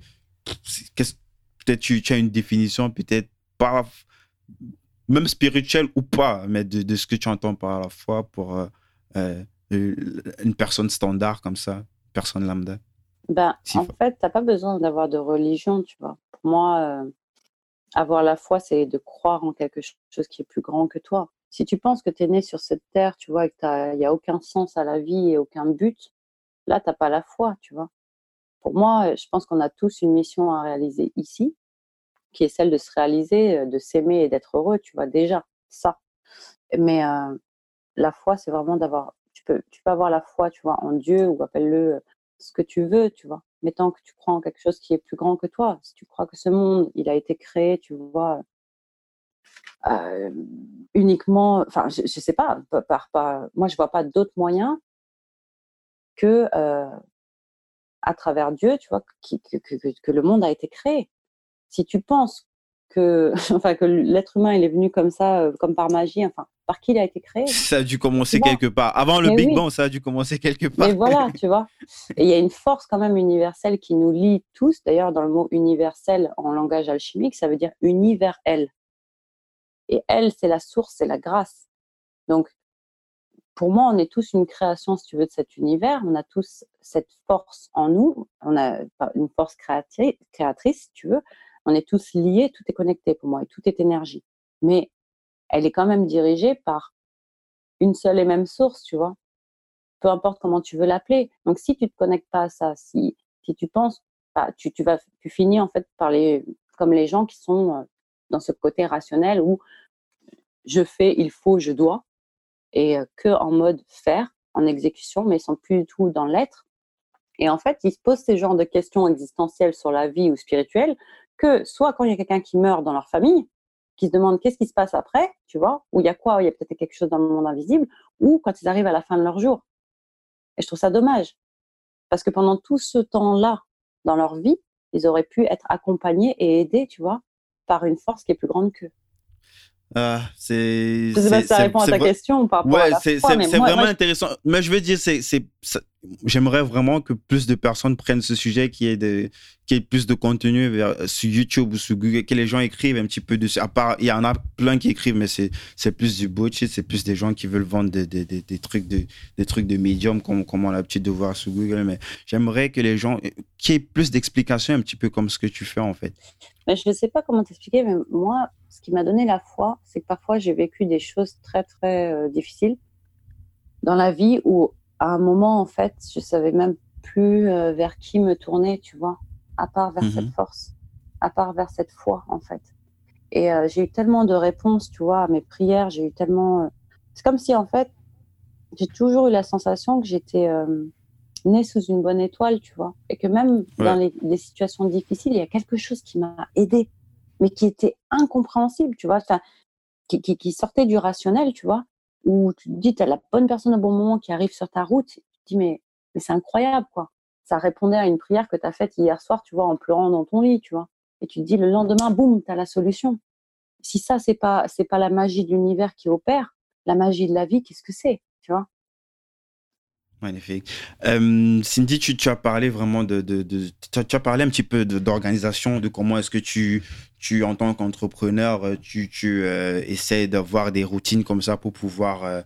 peut-être tu, tu, as une définition, peut-être pas, même spirituelle ou pas, mais de, de, ce que tu entends par la foi pour euh, euh, une personne standard comme ça, personne lambda. Ben, en fait, tu n'as pas besoin d'avoir de religion, tu vois. Pour moi, avoir la foi, c'est de croire en quelque chose qui est plus grand que toi si tu penses que tu es né sur cette terre, tu vois, et qu'il n'y a aucun sens à la vie et aucun but, là, tu n'as pas la foi, tu vois. Pour moi, euh, je pense qu'on a tous une mission à réaliser ici, qui est celle de se réaliser, euh, de s'aimer et d'être heureux, tu vois, déjà, ça. Mais euh, la foi, c'est vraiment d'avoir, tu peux, tu peux avoir la foi, tu vois, en Dieu ou appelle-le ce que tu veux, tu vois. Mais tant que tu crois en quelque chose qui est plus grand que toi, si tu crois que ce monde, il a été créé, tu vois, euh, uniquement, enfin, je, ne sais pas, par, par, moi je vois pas d'autre moyen que euh, à travers Dieu, tu vois, que, que, le monde a été créé. Si tu penses que, enfin, que l'être humain, il est venu comme ça, euh, comme par magie, enfin, par qui il a été créé. Ça a dû commencer quelque part. Avant le Big Bang, ça a dû commencer quelque part. Mais voilà, tu vois. Et il y a une force quand même universelle qui nous lie tous. D'ailleurs, dans le mot universel en langage alchimique, ça veut dire univers elle. Et elle, c'est la source, c'est la grâce. Donc, pour moi, on est tous une création, si tu veux, de cet univers. On a tous cette force en nous. On a une force créatrice, si tu veux. On est tous liés, tout est connecté pour moi et tout est énergie. Mais elle est quand même dirigée par une seule et même source, tu vois. Peu importe comment tu veux l'appeler. Donc, si tu te connectes pas à ça, si, si tu penses, bah, tu, tu, vas, tu finis en fait par les, comme les gens qui sont euh, dans ce côté rationnel où je fais, il faut, je dois et que en mode faire, en exécution, mais ils sont plus du tout dans l'être. Et en fait, ils se posent ces genres de questions existentielles sur la vie ou spirituelle que soit quand il y a quelqu'un qui meurt dans leur famille, qui se demande qu'est-ce qui se passe après, tu vois, ou il y a quoi, il y a peut-être quelque chose dans le monde invisible, ou quand ils arrivent à la fin de leur jour. Et je trouve ça dommage. Parce que pendant tout ce temps-là, dans leur vie, ils auraient pu être accompagnés et aidés, tu vois, par une force qui est plus grande qu'eux. Ah, c'est. Je sais pas si ça répond à ta question par ouais, c'est vraiment intéressant. Mais je veux dire, c'est j'aimerais vraiment que plus de personnes prennent ce sujet, qui est de, qui est plus de contenu vers, sur YouTube ou sur Google, que les gens écrivent un petit peu dessus. À part, il y en a plein qui écrivent, mais c'est plus du bullshit, c'est plus des gens qui veulent vendre des, des, des, des trucs de des trucs de médium comme, comme on a l'habitude de voir sur Google. Mais j'aimerais que les gens, qu'il y ait plus d'explications un petit peu comme ce que tu fais en fait. Mais je ne sais pas comment t'expliquer, mais moi, ce qui m'a donné la foi, c'est que parfois j'ai vécu des choses très très euh, difficiles dans la vie où à un moment en fait je savais même plus euh, vers qui me tourner, tu vois, à part vers cette mhm. force, à part vers cette foi en fait. Et euh, j'ai eu tellement de réponses, tu vois, à mes prières, j'ai eu tellement. C'est comme si en fait j'ai toujours eu la sensation que j'étais née sous une bonne étoile, tu vois, et que même dans les, les, situations difficiles, il y a quelque chose qui m'a aidé mais qui était incompréhensible, tu vois, qui, qui, qui, sortait du rationnel, tu vois, où tu te dis, tu as la bonne personne au bon moment qui arrive sur ta route, tu te dis, mais, mais c'est incroyable, quoi. Ça répondait à une prière que tu as faite hier soir, tu vois, en pleurant dans ton lit, tu vois. Et tu te dis, le lendemain, boum, tu as la solution. Si ça, c'est pas, c'est pas la magie de l'univers qui opère, la magie de la vie, qu'est-ce que c'est, tu vois? Magnifique. Euh, Cindy, tu, tu, as parlé vraiment de, de, de tu, as, parlé un petit peu d'organisation, de, comment est-ce que tu, tu, en tant qu'entrepreneur, euh, tu, tu euh, essaies d'avoir des routines comme ça pour pouvoir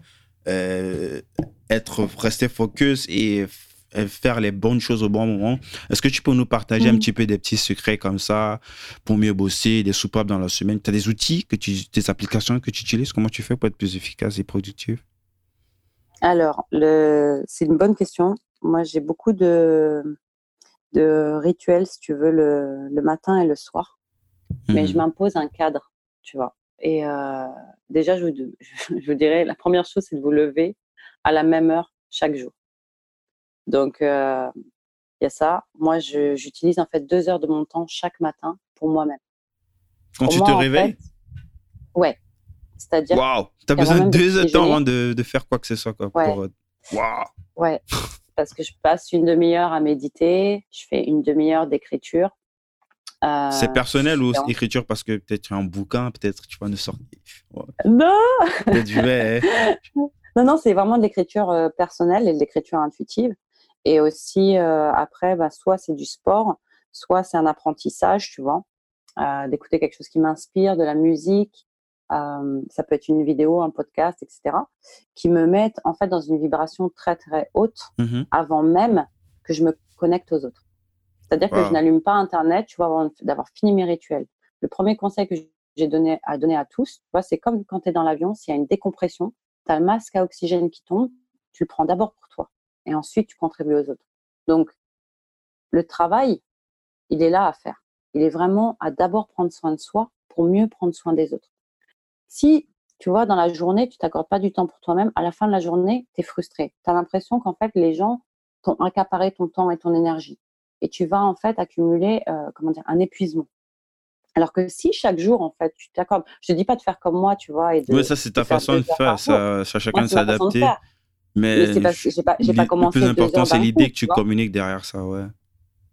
être, rester focus et faire les bonnes choses au bon moment. Est-ce que tu peux nous partager un petit peu des petits secrets comme ça pour mieux bosser, des soupapes dans la semaine? Tu as des outils, que tu, des applications que tu utilises? Comment tu fais pour être plus efficace et productif? Alors, le... c'est une bonne question. Moi, j'ai beaucoup de... de rituels, si tu veux, le, le matin et le soir. Mais je mmh m'impose un cadre, tu vois. Et euh, déjà, je vous... je vous dirais, la première chose, c'est de vous lever à la même heure chaque jour. Donc, euh, il y a ça. Moi, j'utilise en fait deux heures de mon temps chaque matin pour moi-même. Quand tu te réveilles? Ouais, c'est-à-dire. Waouh T'as besoin de deux heures avant de, de, faire quoi que ce soit. Quoi, ouais. Euh, ouais. Parce que je passe une demi-heure à méditer, je fais une demi-heure d'écriture. Euh, c'est personnel ou écriture parce que peut-être tu as un bouquin, peut-être tu vas nous sortir. Non vais... Non, non, c'est vraiment de l'écriture euh, personnelle et de l'écriture intuitive. Et aussi, après, bah, soit c'est du sport, soit c'est un apprentissage, tu vois, d'écouter quelque chose qui m'inspire, de la musique, euh, ça peut être une vidéo, un podcast, etc., qui me mettent en fait dans une vibration très très haute mmh avant même que je me connecte aux autres. C'est-à-dire que je n'allume pas Internet, tu vois, avant d'avoir fini mes rituels. Le premier conseil que j'ai donné à donner à tous, c'est comme quand tu es dans l'avion, s'il y a une décompression, tu as le masque à oxygène qui tombe, tu le prends d'abord pour toi et ensuite tu contribues aux autres. Donc, le travail, il est là à faire. Il est vraiment à d'abord prendre soin de soi pour mieux prendre soin des autres. Si, tu vois, dans la journée, tu t'accordes pas du temps pour toi-même, à la fin de la journée, tu es frustré. Tu as l'impression qu'en fait, les gens t'ont accaparé ton temps et ton énergie. Et tu vas en fait accumuler, euh, comment dire, un épuisement. Alors que si chaque jour, en fait, tu t'accordes, je te dis pas de faire comme moi, tu vois. Et de, oui, ça, c'est ta façon de faire. Ça, ça, chacun s'adapter. Mais, mais c'est pas, pas, commencé. Le plus important, c'est l'idée que tu communiques derrière ça, ouais.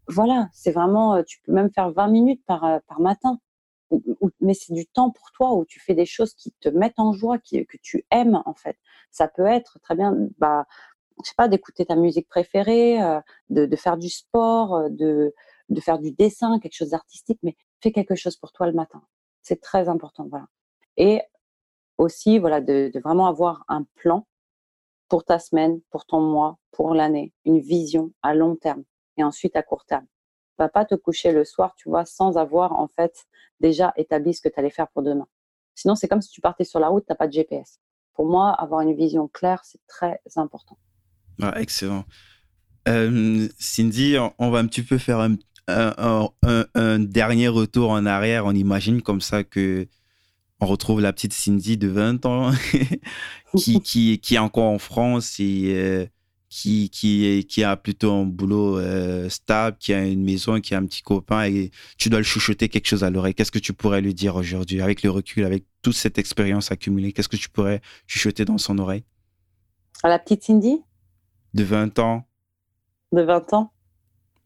Voilà, c'est vraiment, euh, tu peux même faire 20 minutes par, euh, par matin. Mais c'est du temps pour toi où tu fais des choses qui te mettent en joie, qui, que tu aimes en fait. Ça peut être très bien, bah, je sais pas, d'écouter ta musique préférée, euh, de, faire du sport, euh, de, de faire du dessin, quelque chose d'artistique, mais fais quelque chose pour toi le matin. C'est très important, voilà. Et aussi, voilà, de, vraiment avoir un plan pour ta semaine, pour ton mois, pour l'année, une vision à long terme et ensuite à court terme. Vas pas te coucher le soir, tu vois, sans avoir en fait déjà établi ce que tu allais faire pour demain. Sinon, c'est comme si tu partais sur la route, tu n'as pas de GPS. Pour moi, avoir une vision claire, c'est très important. Ah, excellent. Cindy, on va un petit peu faire un, un, dernier retour en arrière. On imagine comme ça que on retrouve la petite Cindy de 20 ans qui, qui, qui, est encore en France et euh, qui, qui, qui a plutôt un boulot euh, stable, qui a une maison, qui a un petit copain et tu dois le chuchoter quelque chose à l'oreille. Qu'est-ce que tu pourrais lui dire aujourd'hui avec le recul, avec toute cette expérience accumulée? Qu'est-ce que tu pourrais chuchoter dans son oreille? À la petite Cindy? De 20 ans. De 20 ans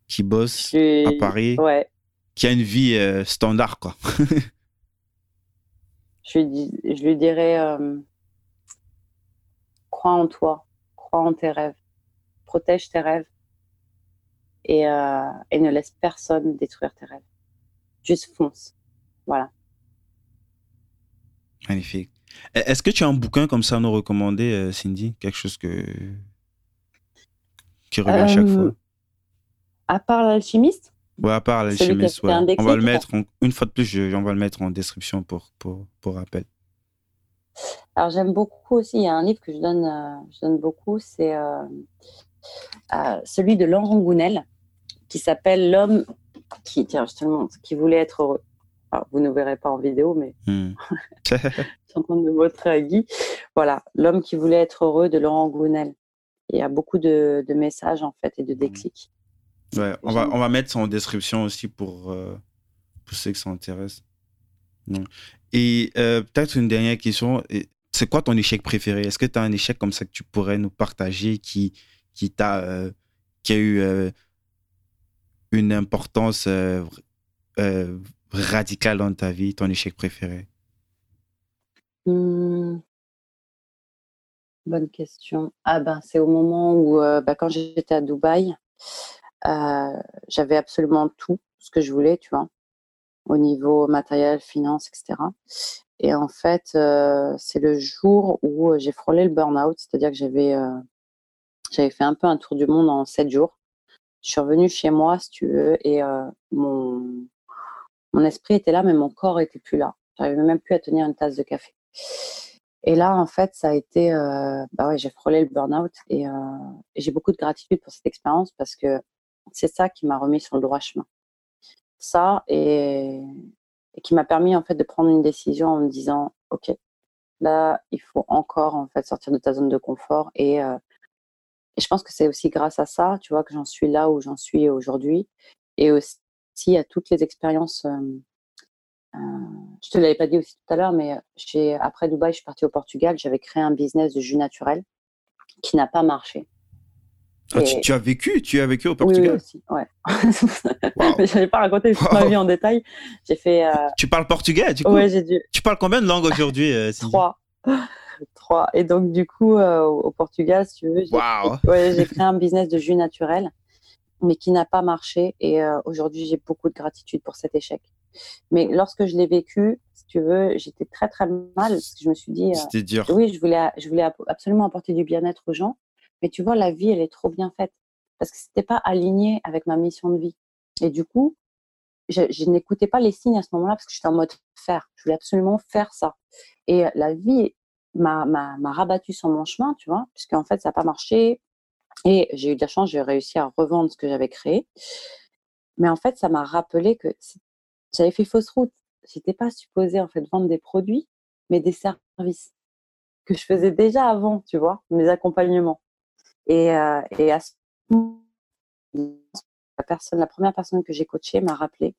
Qui bosse à Paris. Ouais. Qui a une vie euh, standard, quoi. je, lui, je lui dirais euh, crois en toi, crois en tes rêves protège tes rêves et, euh, et, ne laisse personne détruire tes rêves. Juste fonce. Voilà. Magnifique. E-, est-ce que tu as un bouquin comme ça à nous recommander, euh, Cindy? Quelque chose que... qui revient à chaque euh, fois? À part l'alchimiste? Ouais, à part l'alchimiste, ouais. On va le mettre, une fois de plus, je, on va le mettre en description pour, pour, pour rappel. Alors j'aime beaucoup aussi, il y a un livre que je donne, je donne beaucoup, c'est celui de Laurent Gounel, qui s'appelle L'homme qui, tiens, je te le montre, qui voulait être heureux. vous ne verrez pas en vidéo, mais hmm. je suis en train de montrer à Guy. Voilà, L'homme qui voulait être heureux de Laurent Gounel. Il y a beaucoup de, messages en fait et de hmm. déclics. Ouais, on va, on va mettre ça en description aussi pour, euh, pour ceux qui s'intéressent. Et euh, peut-être une dernière question. C'est quoi ton échec préféré? Est-ce que tu as un échec comme ça que tu pourrais nous partager qui, qui t'a euh, qui a eu euh, une importance euh, radicale dans ta vie, ton échec préféré? Mmh. Bonne question. Ah ben c'est au moment où bah, quand j'étais à Dubaï, j'avais absolument tout ce que je voulais, tu vois, au niveau matériel, finance, etc. Et en fait, c'est le jour où j'ai frôlé le burn-out, c'est-à-dire que j'avais j'avais fait un peu un tour du monde en sept jours. Je suis revenue chez moi, si tu veux, et euh, mon, esprit était là, mais mon corps était plus là. J'arrivais même plus à tenir une tasse de café. Et là, en fait, ça a été, euh, bah ouais, j'ai frôlé le burn-out et, euh, et j'ai beaucoup de gratitude pour cette expérience parce que c'est ça qui m'a remis sur le droit chemin. Ça et, et qui m'a permis en fait de prendre une décision en me disant, ok, là, il faut encore en fait sortir de ta zone de confort et et je pense que c'est aussi grâce à ça, tu vois, que j'en suis là où j'en suis aujourd'hui. Et aussi à toutes les expériences. Euh, euh, je te l'avais pas dit aussi tout à l'heure, mais après Dubaï, je suis partie au Portugal. J'avais créé un business de jus naturel qui n'a pas marché. Ah, tu, as vécu, tu as vécu au Portugal. Oui, aussi, ouais. mais je n'avais pas raconté toute ma vie en détail. J'ai fait. Euh, tu parles portugais, du coup? Ouais, j'ai dû. Tu parles combien de langues aujourd'hui Trois. Trois. Et donc, du coup, euh, au Portugal, si tu veux, j'ai créé un business de jus naturel, mais qui n'a pas marché. Et euh, aujourd'hui, j'ai beaucoup de gratitude pour cet échec. Mais lorsque je l'ai vécu, si tu veux, j'étais très, très mal. Parce que je me suis dit. Euh, C'était dur. Oui, je voulais, je voulais absolument apporter du bien-être aux gens. Mais tu vois, la vie, elle est trop bien faite. Parce que c'était pas aligné avec ma mission de vie. Et du coup, je, je n'écoutais pas les signes à ce moment-là parce que j'étais en mode faire. Je voulais absolument faire ça. Et la vie m'a rabattu sur mon chemin, tu vois, puisqu'en fait, ça n'a pas marché. Et j'ai eu de la chance, j'ai réussi à revendre ce que j'avais créé. Mais en fait, ça m'a rappelé que j'avais fait fausse route. J'étais pas supposée en fait vendre des produits, mais des services que je faisais déjà avant, tu vois, mes accompagnements. Et, euh, et à ce moment, la personne, la première personne que j'ai coachée m'a rappelé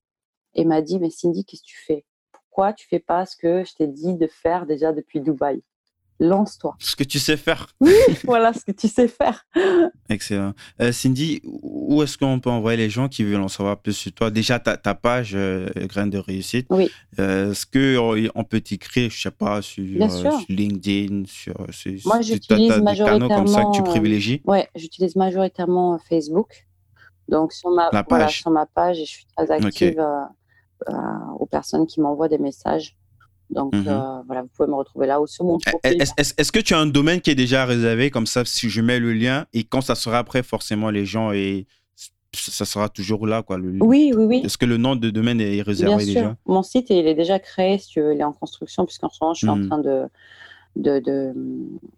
et m'a dit, mais Cindy, qu'est-ce que tu fais? Pourquoi tu fais pas ce que je t'ai dit de faire déjà depuis Dubaï? Lance-toi. Ce que tu sais faire. Oui, voilà ce que tu sais faire. Excellent. Euh, Cindy, où est-ce qu'on peut envoyer les gens qui veulent en savoir plus sur toi? Déjà, ta, ta page euh, Graines de réussite. Oui. Euh, est-ce qu'on peut t'écrire, je sais pas, sur, sur LinkedIn, sur, sur Moi, j'utilise majoritairement. comme ça que tu privilégies? Ouais, j'utilise majoritairement Facebook. Donc, sur ma, page. sur ma page, je suis très active aux personnes qui m'envoient des messages. Donc mhm. euh, voilà, vous pouvez me retrouver là ou sur mon eh, profil. Est-ce que tu as un domaine qui est déjà réservé comme ça si je mets le lien et quand ça sera après forcément les gens et ça sera toujours là quoi le... Oui oui oui. Est-ce que le nom de domaine est réservé Bien déjà? sûr. Mon site il est déjà créé si tu veux, il est en construction puisqu'en ce moment je suis en mhm. train de de, de,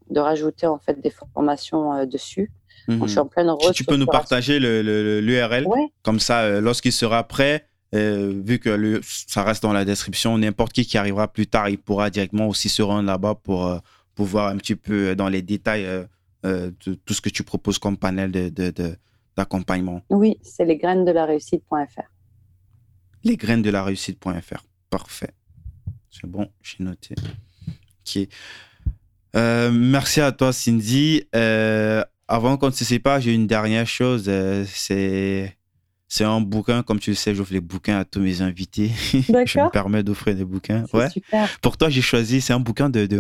de, rajouter en fait des formations euh, dessus. je suis mhm. en pleine Tu peux nous partager l'URL le, comme ça euh, lorsqu'il sera prêt euh, vu que le, ça reste dans la description, n'importe qui qui arrivera plus tard, il pourra directement aussi se rendre là-bas pour, euh, voir un petit peu euh, dans les détails de tout ce que tu proposes comme panel d'accompagnement. De, oui, c'est les graines de la réussite.fr. Les graines de la réussite.fr. Parfait. C'est bon, j'ai noté. Ok. merci à toi, Cindy. avant qu'on ne se sépare, j'ai une dernière chose. c'est c'est un bouquin, comme tu le sais, j'offre les bouquins à tous mes invités. je me permets d'offrir des bouquins. Ouais. Super. Pour toi, j'ai choisi, c'est un bouquin de, de,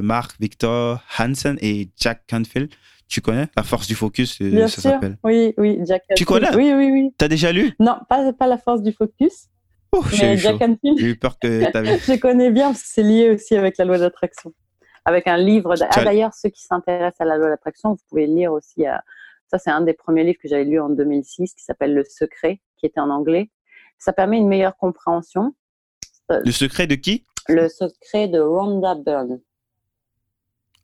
Mark Victor Hansen et Jack Canfield. Tu connais? La force du focus, euh, Bien ça s'appelle. Oui, oui, Jack Tu connais? Oui, oui, oui. T'as déjà lu? Non, pas, pas La force du focus. Oh, j'ai Canfield. Eu peur que t'avais. je connais bien parce que c'est lié aussi avec la loi d'attraction. Avec un livre. Ah, d'ailleurs, ceux qui s'intéressent à la loi d'attraction, vous pouvez lire aussi à ça, c'est un des premiers livres que j'avais lu en 2006 qui s'appelle Le Secret, qui était en anglais. Ça permet une meilleure compréhension. Le secret de qui? Le secret de Rhonda Byrne.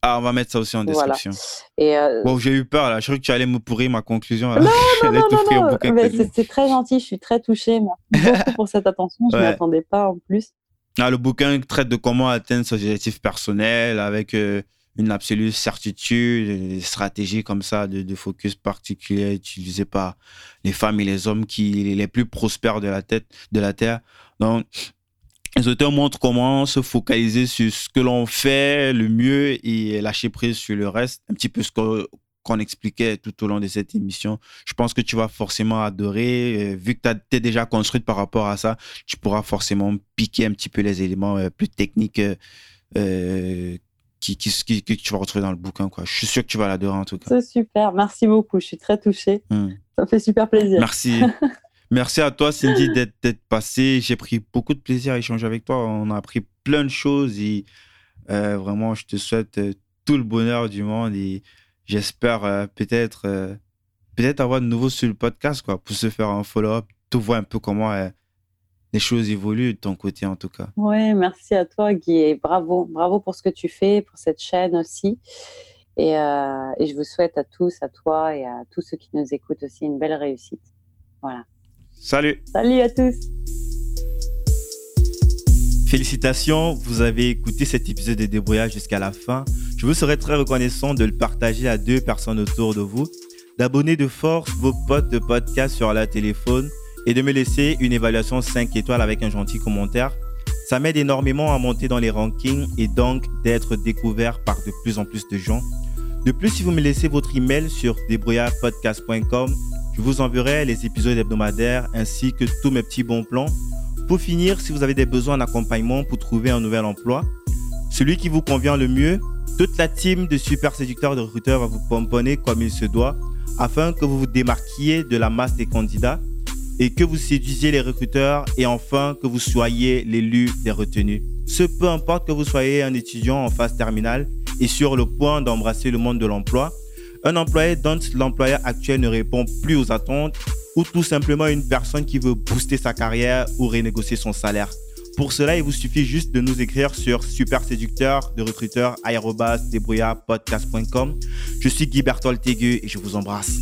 Ah, on va mettre ça aussi en description. Et euh, Bon, j'ai eu peur là. Je crois que tu allais me pourrir ma conclusion. Non, non, non, non, C'est très gentil. Je suis très touchée. Merci beaucoup pour cette attention. Je ne m'attendais pas en plus. Ah, le bouquin traite de comment atteindre ses objectifs personnels avec euh, une absolue certitude, des stratégies comme ça de, focus particulier utilisées par les femmes et les hommes qui les plus prospères de la tête de la terre. Donc les auteurs montrent comment se focaliser sur ce que l'on fait le mieux et lâcher prise sur le reste. Un petit peu ce qu'on expliquait tout au long de cette émission. Je pense que tu vas forcément adorer. Euh, vu que tu es déjà construite par rapport à ça, tu pourras forcément piquer un petit peu les éléments euh, plus techniques euh, qui, qui, que tu vas retrouver dans le bouquin. Quoi. Je suis sûr que tu vas l'adorer en tout cas. C'est super. Merci beaucoup. Je suis très touchée. Hmm. Ça me fait super plaisir. Merci. Merci à toi, Cindy, d'être passé. J'ai pris beaucoup de plaisir à échanger avec toi. On a appris plein de choses et euh, vraiment, je te souhaite euh, tout le bonheur du monde et j'espère euh, peut-être peut-être avoir de nouveau sur le podcast quoi, pour se faire un follow-up, tout voir un peu comment les choses évoluent de ton côté en tout cas. Oui, merci à toi Guy et bravo, bravo pour ce que tu fais, pour cette chaîne aussi. Et, euh, et, je vous souhaite à tous, à toi et à tous ceux qui nous écoutent aussi une belle réussite. Voilà. Salut. Salut à tous. Félicitations, vous avez écouté cet épisode de Débrouillage jusqu'à la fin. Je vous serais très reconnaissant de le partager à deux personnes autour de vous, d'abonner de force vos potes de podcast sur la téléphone et de me laisser une évaluation 5 étoiles avec un gentil commentaire. Ça m'aide énormément à monter dans les rankings et donc d'être découvert par de plus en plus de gens. De plus, si vous me laissez votre email sur débrouillardpodcast.com, je vous enverrai les épisodes hebdomadaires ainsi que tous mes petits bons plans. Pour finir, si vous avez des besoins d'accompagnement pour trouver un nouvel emploi, celui qui vous convient le mieux, toute la team de super séducteurs de recruteurs va vous pomponner comme il se doit afin que vous vous démarquiez de la masse des candidats et que vous séduisiez les recruteurs et enfin que vous soyez l'élu des retenus. Ce peu importe que vous soyez un étudiant en phase terminale et sur le point d'embrasser le monde de l'emploi, un employé dont l'employeur actuel ne répond plus aux attentes ou tout simplement une personne qui veut booster sa carrière ou renégocier son salaire. Pour cela, il vous suffit juste de nous écrire sur super séducteur de recruteur Je suis Guy Bertol et je vous embrasse.